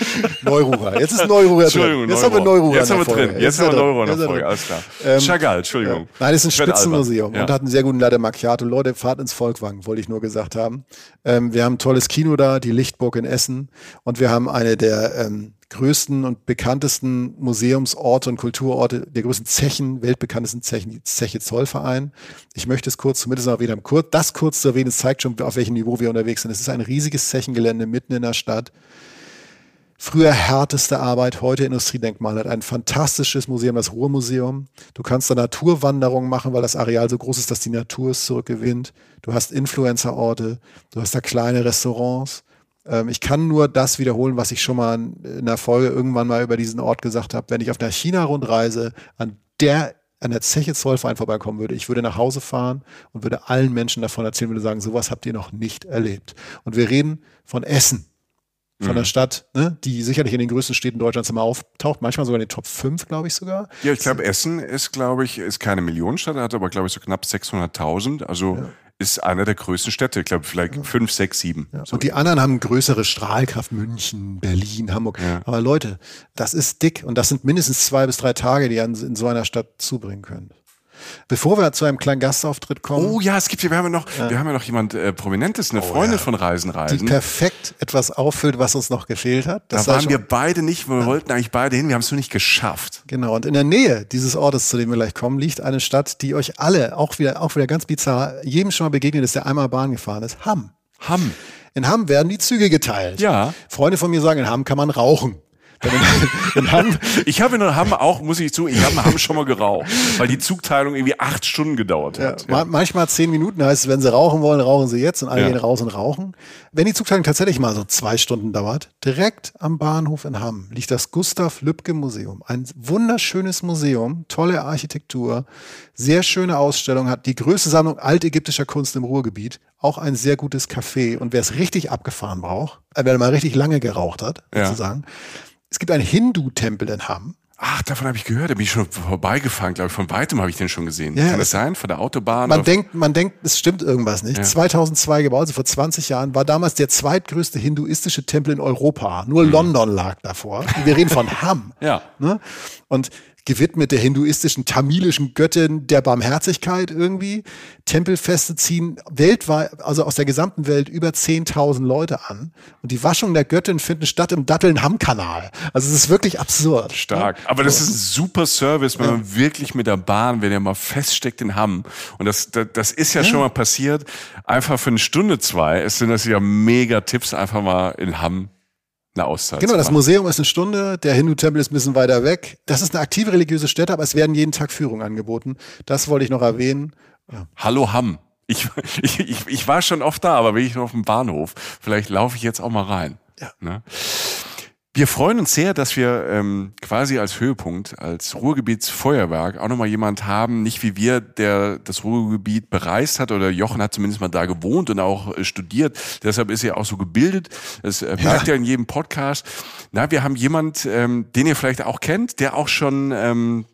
[laughs] Neururer. Jetzt ist Neururer drin. Jetzt haben wir Neururer Jetzt haben wir drin. Jetzt, Jetzt haben wir Neururer in der Folge. Alles klar. Ähm, Chagall, Entschuldigung. Ja. Nein, das ist ein Spitzenmuseum ja. und hat einen sehr guten Latte Macchiato. Leute, fahrt ins Volkwang, wollte ich nur gesagt haben. Ähm, wir haben ein tolles Kino da, die Lichtburg in Essen. Und wir haben eine der ähm, größten und bekanntesten Museumsorte und Kulturorte, der größten Zechen, weltbekanntesten Zechen, die Zeche Zollverein. Ich möchte es kurz, zumindest noch wieder kurz, das kurz zu erwähnen, es zeigt schon, auf welchem Niveau wir unterwegs sind. Es ist ein riesiges Zechengelände mitten in der Stadt Früher härteste Arbeit, heute Industriedenkmal, hat ein fantastisches Museum, das Ruhrmuseum. Du kannst da Naturwanderungen machen, weil das Areal so groß ist, dass die Natur es zurückgewinnt. Du hast Influencerorte, du hast da kleine Restaurants. Ähm, ich kann nur das wiederholen, was ich schon mal in der Folge irgendwann mal über diesen Ort gesagt habe. Wenn ich auf einer China-Rundreise an der an der Zeche Zollverein vorbeikommen würde, ich würde nach Hause fahren und würde allen Menschen davon erzählen, würde sagen, sowas habt ihr noch nicht erlebt. Und wir reden von Essen von der mhm. Stadt, ne, die sicherlich in den größten Städten Deutschlands immer auftaucht, manchmal sogar in den Top 5, glaube ich sogar. Ja, ich glaube, Essen ist, glaube ich, ist keine Millionenstadt, hat aber, glaube ich, so knapp 600.000. Also ja. ist einer der größten Städte, ich glaube, vielleicht ja. 5, 6, 7. Ja. Und die anderen haben größere Strahlkraft, München, Berlin, Hamburg. Aber Leute, das ist dick und das sind mindestens zwei bis drei Tage, die ihr in so einer Stadt zubringen können. Bevor wir zu einem kleinen Gastauftritt kommen. Oh ja, es gibt hier, wir haben ja noch, ja. wir haben ja noch jemand äh, Prominentes, eine oh, Freundin ja. von Reisen Reisen. Die perfekt etwas auffüllt, was uns noch gefehlt hat. Das da waren wir beide nicht, wir ja. wollten eigentlich beide hin, wir haben es nur nicht geschafft. Genau, und in der Nähe dieses Ortes, zu dem wir gleich kommen, liegt eine Stadt, die euch alle, auch wieder, auch wieder ganz bizarr, jedem schon mal begegnet ist, der einmal Bahn gefahren ist. Hamm. Hamm. In Hamm werden die Züge geteilt. Ja. Freunde von mir sagen, in Hamm kann man rauchen. [laughs] In Hamm, ich habe in Hamm auch, muss ich zu, ich habe in Hamm schon mal geraucht, weil die Zugteilung irgendwie acht Stunden gedauert hat. Ja, ja. Manchmal zehn Minuten heißt es, wenn sie rauchen wollen, rauchen sie jetzt und alle ja. gehen raus und rauchen. Wenn die Zugteilung tatsächlich mal so zwei Stunden dauert, direkt am Bahnhof in Hamm liegt das Gustav Lübcke Museum. Ein wunderschönes Museum, tolle Architektur, sehr schöne Ausstellung, hat die größte Sammlung altägyptischer Kunst im Ruhrgebiet, auch ein sehr gutes Café. Und wer es richtig abgefahren braucht, äh, wer mal richtig lange geraucht hat, sozusagen, es gibt einen Hindu-Tempel in Hamm. Ach, davon habe ich gehört. Da bin ich schon vorbeigefahren, glaube ich. Von weitem habe ich den schon gesehen. Ja, Kann das sein? Von der Autobahn? Man denkt, man denkt, es stimmt irgendwas nicht. Ja. 2002 gebaut, also vor 20 Jahren, war damals der zweitgrößte hinduistische Tempel in Europa. Nur mhm. London lag davor. Wir reden von Hamm. [laughs] ja. Ne? Und gewidmet der hinduistischen tamilischen Göttin der Barmherzigkeit irgendwie. Tempelfeste ziehen weltweit, also aus der gesamten Welt über 10.000 Leute an. Und die Waschung der Göttin finden statt im Datteln-Hamm-Kanal. Also es ist wirklich absurd. Stark. Ne? Aber das ist ein super Service, wenn ja. man wirklich mit der Bahn, wenn ihr mal feststeckt in Hamm. Und das, das, das ist ja, ja, schon mal passiert. Einfach für eine Stunde, zwei. Es sind das ja mega Tipps, einfach mal in Hamm eine Auszeit. Genau, das Museum ist eine Stunde, der Hindu-Tempel ist ein bisschen weiter weg. Das ist eine aktive religiöse Stätte, aber es werden jeden Tag Führungen angeboten. Das wollte ich noch erwähnen. Ja. Hallo Hamm. Ich, ich, ich, ich war schon oft da, aber bin ich noch auf dem Bahnhof. Vielleicht laufe ich jetzt auch mal rein. Ja. Ne? Wir freuen uns sehr, dass wir ähm, quasi als Höhepunkt, als Ruhrgebietsfeuerwerk auch nochmal jemand haben, nicht wie wir, der das Ruhrgebiet bereist hat oder Jochen hat zumindest mal da gewohnt und auch äh, studiert. Deshalb ist er auch so gebildet. Das äh, bleibt ja. ja in jedem Podcast. Na, wir haben jemand, ähm, den ihr vielleicht auch kennt, der auch schon ähm,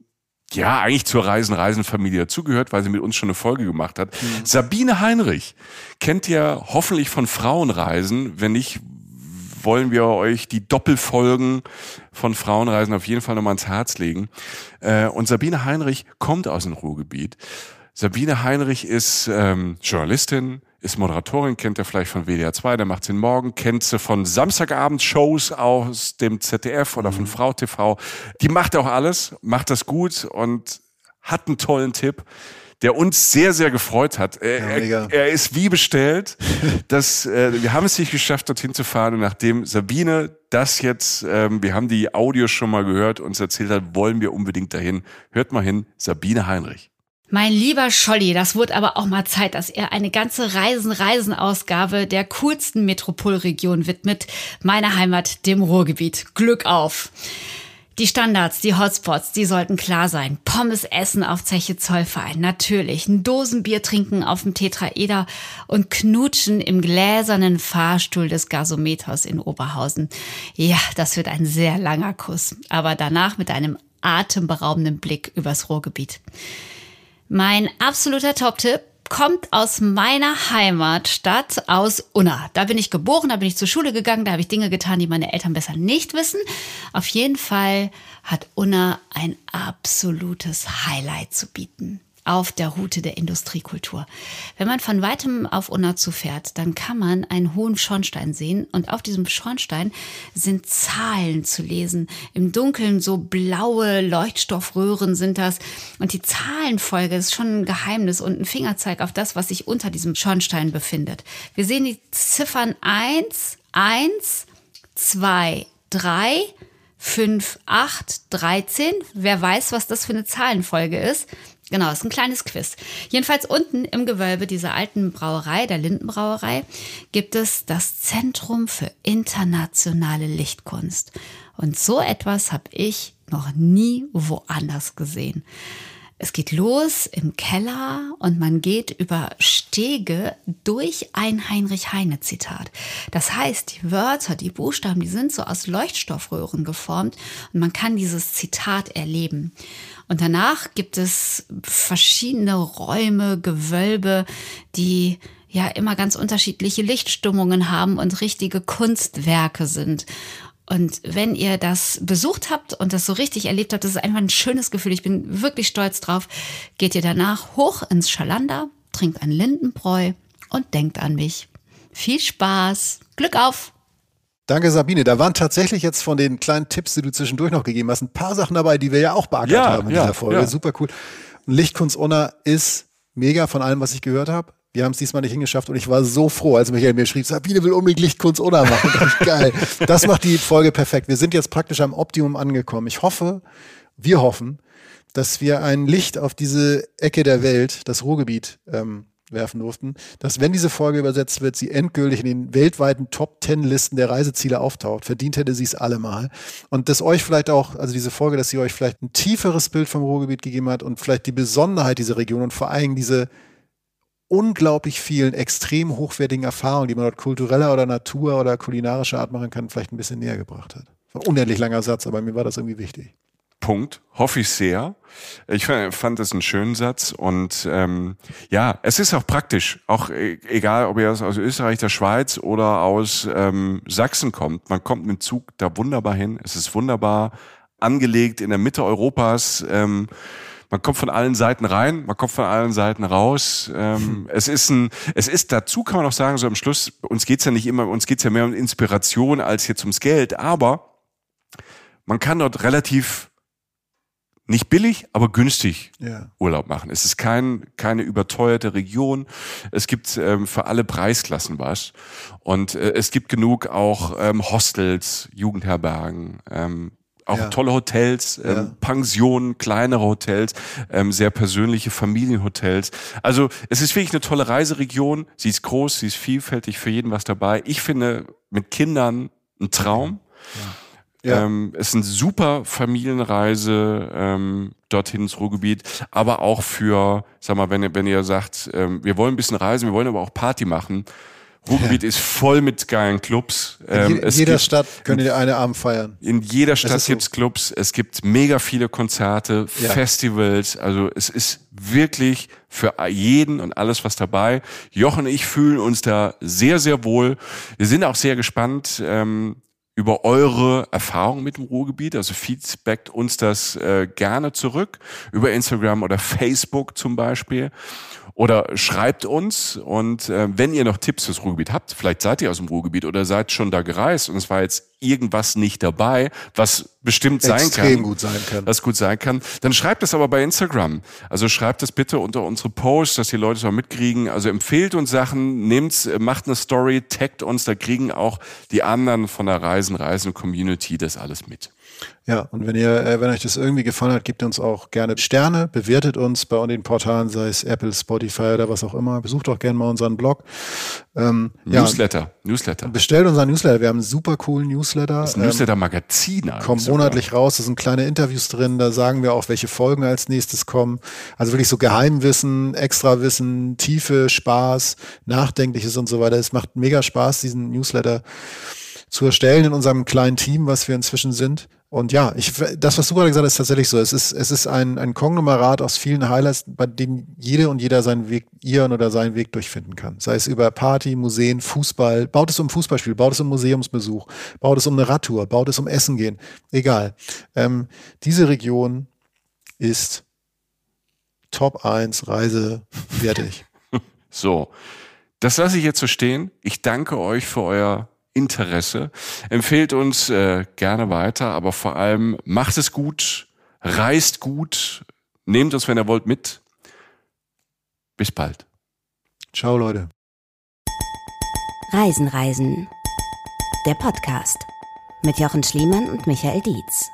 ja, eigentlich zur Reisen-Reisen-Familie dazugehört, weil sie mit uns schon eine Folge gemacht hat. Mhm. Sabine Heinrich kennt ihr hoffentlich von Frauenreisen. Wenn nicht, wollen wir euch die Doppelfolgen von Frauenreisen auf jeden Fall nochmal ans Herz legen. Äh, und Sabine Heinrich kommt aus dem Ruhrgebiet. Sabine Heinrich ist ähm, Journalistin, ist Moderatorin, kennt ihr vielleicht von WDR 2, der macht den Morgen, kennt sie von Samstagabend-Shows aus dem ZDF oder von mhm. Frau TV. Die macht auch alles, macht das gut und hat einen tollen Tipp. Der uns sehr, sehr gefreut hat. Er, Ja, er, er ist wie bestellt. [laughs] dass, äh, wir haben es nicht geschafft, dorthin zu fahren. Und nachdem Sabine das jetzt, ähm, wir haben die Audios schon mal gehört, uns erzählt hat, wollen wir unbedingt dahin. Hört mal hin, Sabine Heinrich. Mein lieber Scholli, das wird aber auch mal Zeit, dass er eine ganze Reisen-Reisen-Ausgabe der coolsten Metropolregion widmet, meiner Heimat, dem Ruhrgebiet. Glück auf! Die Standards, die Hotspots, die sollten klar sein. Pommes essen auf Zeche Zollverein, natürlich. Ein Dosenbier trinken auf dem Tetraeder und knutschen im gläsernen Fahrstuhl des Gasometers in Oberhausen. Ja, das wird ein sehr langer Kuss. Aber danach mit einem atemberaubenden Blick übers Ruhrgebiet. Mein absoluter Top-Tipp kommt aus meiner Heimatstadt, aus Unna. Da bin ich geboren, da bin ich zur Schule gegangen, da habe ich Dinge getan, die meine Eltern besser nicht wissen. Auf jeden Fall hat Unna ein absolutes Highlight zu bieten auf der Route der Industriekultur. Wenn man von weitem auf Unna zufährt, dann kann man einen hohen Schornstein sehen und auf diesem Schornstein sind Zahlen zu lesen. Im Dunkeln so blaue Leuchtstoffröhren sind das und die Zahlenfolge ist schon ein Geheimnis und ein Fingerzeig auf das, was sich unter diesem Schornstein befindet. Wir sehen die Ziffern 1, 1, 2, 3, 5, 8, 13. Wer weiß, was das für eine Zahlenfolge ist? Genau, ist ein kleines Quiz. Jedenfalls unten im Gewölbe dieser alten Brauerei, der Lindenbrauerei, gibt es das Zentrum für internationale Lichtkunst. Und so etwas habe ich noch nie woanders gesehen. Es geht los im Keller und man geht über Stege durch ein Heinrich Heine Zitat. Das heißt, die Wörter, die Buchstaben, die sind so aus Leuchtstoffröhren geformt und man kann dieses Zitat erleben. Und danach gibt es verschiedene Räume, Gewölbe, die ja immer ganz unterschiedliche Lichtstimmungen haben und richtige Kunstwerke sind. Und wenn ihr das besucht habt und das so richtig erlebt habt, das ist einfach ein schönes Gefühl. Ich bin wirklich stolz drauf. Geht ihr danach hoch ins Schalander, trinkt ein Lindenbräu und denkt an mich. Viel Spaß. Glück auf! Danke, Sabine. Da waren tatsächlich jetzt von den kleinen Tipps, die du zwischendurch noch gegeben hast, ein paar Sachen dabei, die wir ja auch beackert Ja, haben in ja, dieser Folge. ja. Super cool. Lichtkunst Unna ist mega von allem, was ich gehört habe. Wir haben es diesmal nicht hingeschafft und ich war so froh, als Michael mir schrieb, Sabine will unbedingt Lichtkunst Unna machen. Das geil. Das macht die Folge perfekt. Wir sind jetzt praktisch am Optimum angekommen. Ich hoffe, wir hoffen, dass wir ein Licht auf diese Ecke der Welt, das Ruhrgebiet, ähm, werfen durften, dass wenn diese Folge übersetzt wird, sie endgültig in den weltweiten Top Ten Listen der Reiseziele auftaucht. Verdient hätte sie es allemal. Und dass euch vielleicht auch, also diese Folge, dass sie euch vielleicht ein tieferes Bild vom Ruhrgebiet gegeben hat und vielleicht die Besonderheit dieser Region und vor allem diese unglaublich vielen extrem hochwertigen Erfahrungen, die man dort kultureller oder Natur oder kulinarischer Art machen kann, vielleicht ein bisschen näher gebracht hat. War ein unendlich langer Satz, aber mir war das irgendwie wichtig. Punkt. Hoffe ich sehr. Ich fand, das einen schönen Satz und ähm, ja, es ist auch praktisch. Auch e- egal, ob ihr aus aus Österreich, der Schweiz oder aus ähm, Sachsen kommt. Man kommt mit dem Zug da wunderbar hin. Es ist wunderbar angelegt in der Mitte Europas. Ähm, man kommt von allen Seiten rein, man kommt von allen Seiten raus. Ähm, es ist ein, es ist dazu kann man auch sagen, so am Schluss, uns geht's ja nicht immer, uns geht's ja mehr um Inspiration als jetzt ums Geld, aber man kann dort relativ nicht billig, aber günstig Ja. Urlaub machen. Es ist kein, keine überteuerte Region. Es gibt ähm, für alle Preisklassen was. Und äh, es gibt genug auch ähm, Hostels, Jugendherbergen, ähm, auch Ja. tolle Hotels, ähm, Ja. Pensionen, kleinere Hotels, ähm, sehr persönliche Familienhotels. Also es ist wirklich eine tolle Reiseregion. Sie ist groß, sie ist vielfältig, für jeden was dabei. Ich finde mit Kindern ein Traum. Ja. Ähm, es ist eine super Familienreise ähm, dorthin ins Ruhrgebiet, aber auch für, sag mal, wenn ihr, wenn ihr sagt, ähm, wir wollen ein bisschen reisen, wir wollen aber auch Party machen. Ruhrgebiet ist voll mit geilen Clubs. Ähm, in jeder gibt- Stadt könnt ihr eine Abend feiern. in jeder Stadt so. gibt's Clubs, es gibt mega viele Konzerte, Ja. Festivals, also es ist wirklich für jeden und alles was dabei. Jochen und ich fühlen uns da sehr, sehr wohl. Wir sind auch sehr gespannt ähm, über eure Erfahrungen mit dem Ruhrgebiet. Also feedbackt uns das äh, gerne zurück über Instagram oder Facebook zum Beispiel. Oder schreibt uns und äh, wenn ihr noch Tipps fürs Ruhrgebiet habt, vielleicht seid ihr aus dem Ruhrgebiet oder seid schon da gereist und es war jetzt irgendwas nicht dabei, was bestimmt sein Extrem kann. gut sein kann. Was gut sein kann. Dann schreibt es aber bei Instagram. Also schreibt es bitte unter unsere Posts, dass die Leute es mal mitkriegen. Also empfehlt uns Sachen, nehmt's, macht eine Story, taggt uns, da kriegen auch die anderen von der Reisen, Reisen Community das alles mit. Ja, und wenn ihr, äh, wenn euch das irgendwie gefallen hat, gebt uns auch gerne Sterne, bewertet uns bei den Portalen, sei es Apple, Spotify oder was auch immer. Besucht auch gerne mal unseren Blog. Ähm, Newsletter, ja, Newsletter. Bestellt unseren Newsletter. Wir haben einen super coolen Newsletter. Das Newsletter-Magazin. Ähm, kommt monatlich raus. Da sind kleine Interviews drin. Da sagen wir auch, welche Folgen als nächstes kommen. Also wirklich so Geheimwissen, Extrawissen, Tiefe, Spaß, Nachdenkliches und so weiter. Es macht mega Spaß, diesen Newsletter zu erstellen in unserem kleinen Team, was wir inzwischen sind. Und ja, ich, das, was du gerade gesagt hast, ist tatsächlich so. Es ist, es ist ein, ein Konglomerat aus vielen Highlights, bei dem jede und jeder seinen Weg, ihren oder seinen Weg durchfinden kann. Sei es über Party, Museen, Fußball, baut es um Fußballspiel, baut es um Museumsbesuch, baut es um eine Radtour, baut es um Essen gehen. Egal. Ähm, diese Region ist Top 1 Reise wertig. [laughs] so. Das lasse ich jetzt so stehen. Ich danke euch für euer Interesse. Empfehlt uns äh, gerne weiter, aber vor allem macht es gut, reist gut, nehmt uns, wenn ihr wollt, mit. Bis bald. Ciao, Leute. Reisen, Reisen. Der Podcast mit Jochen Schliemann und Michael Dietz.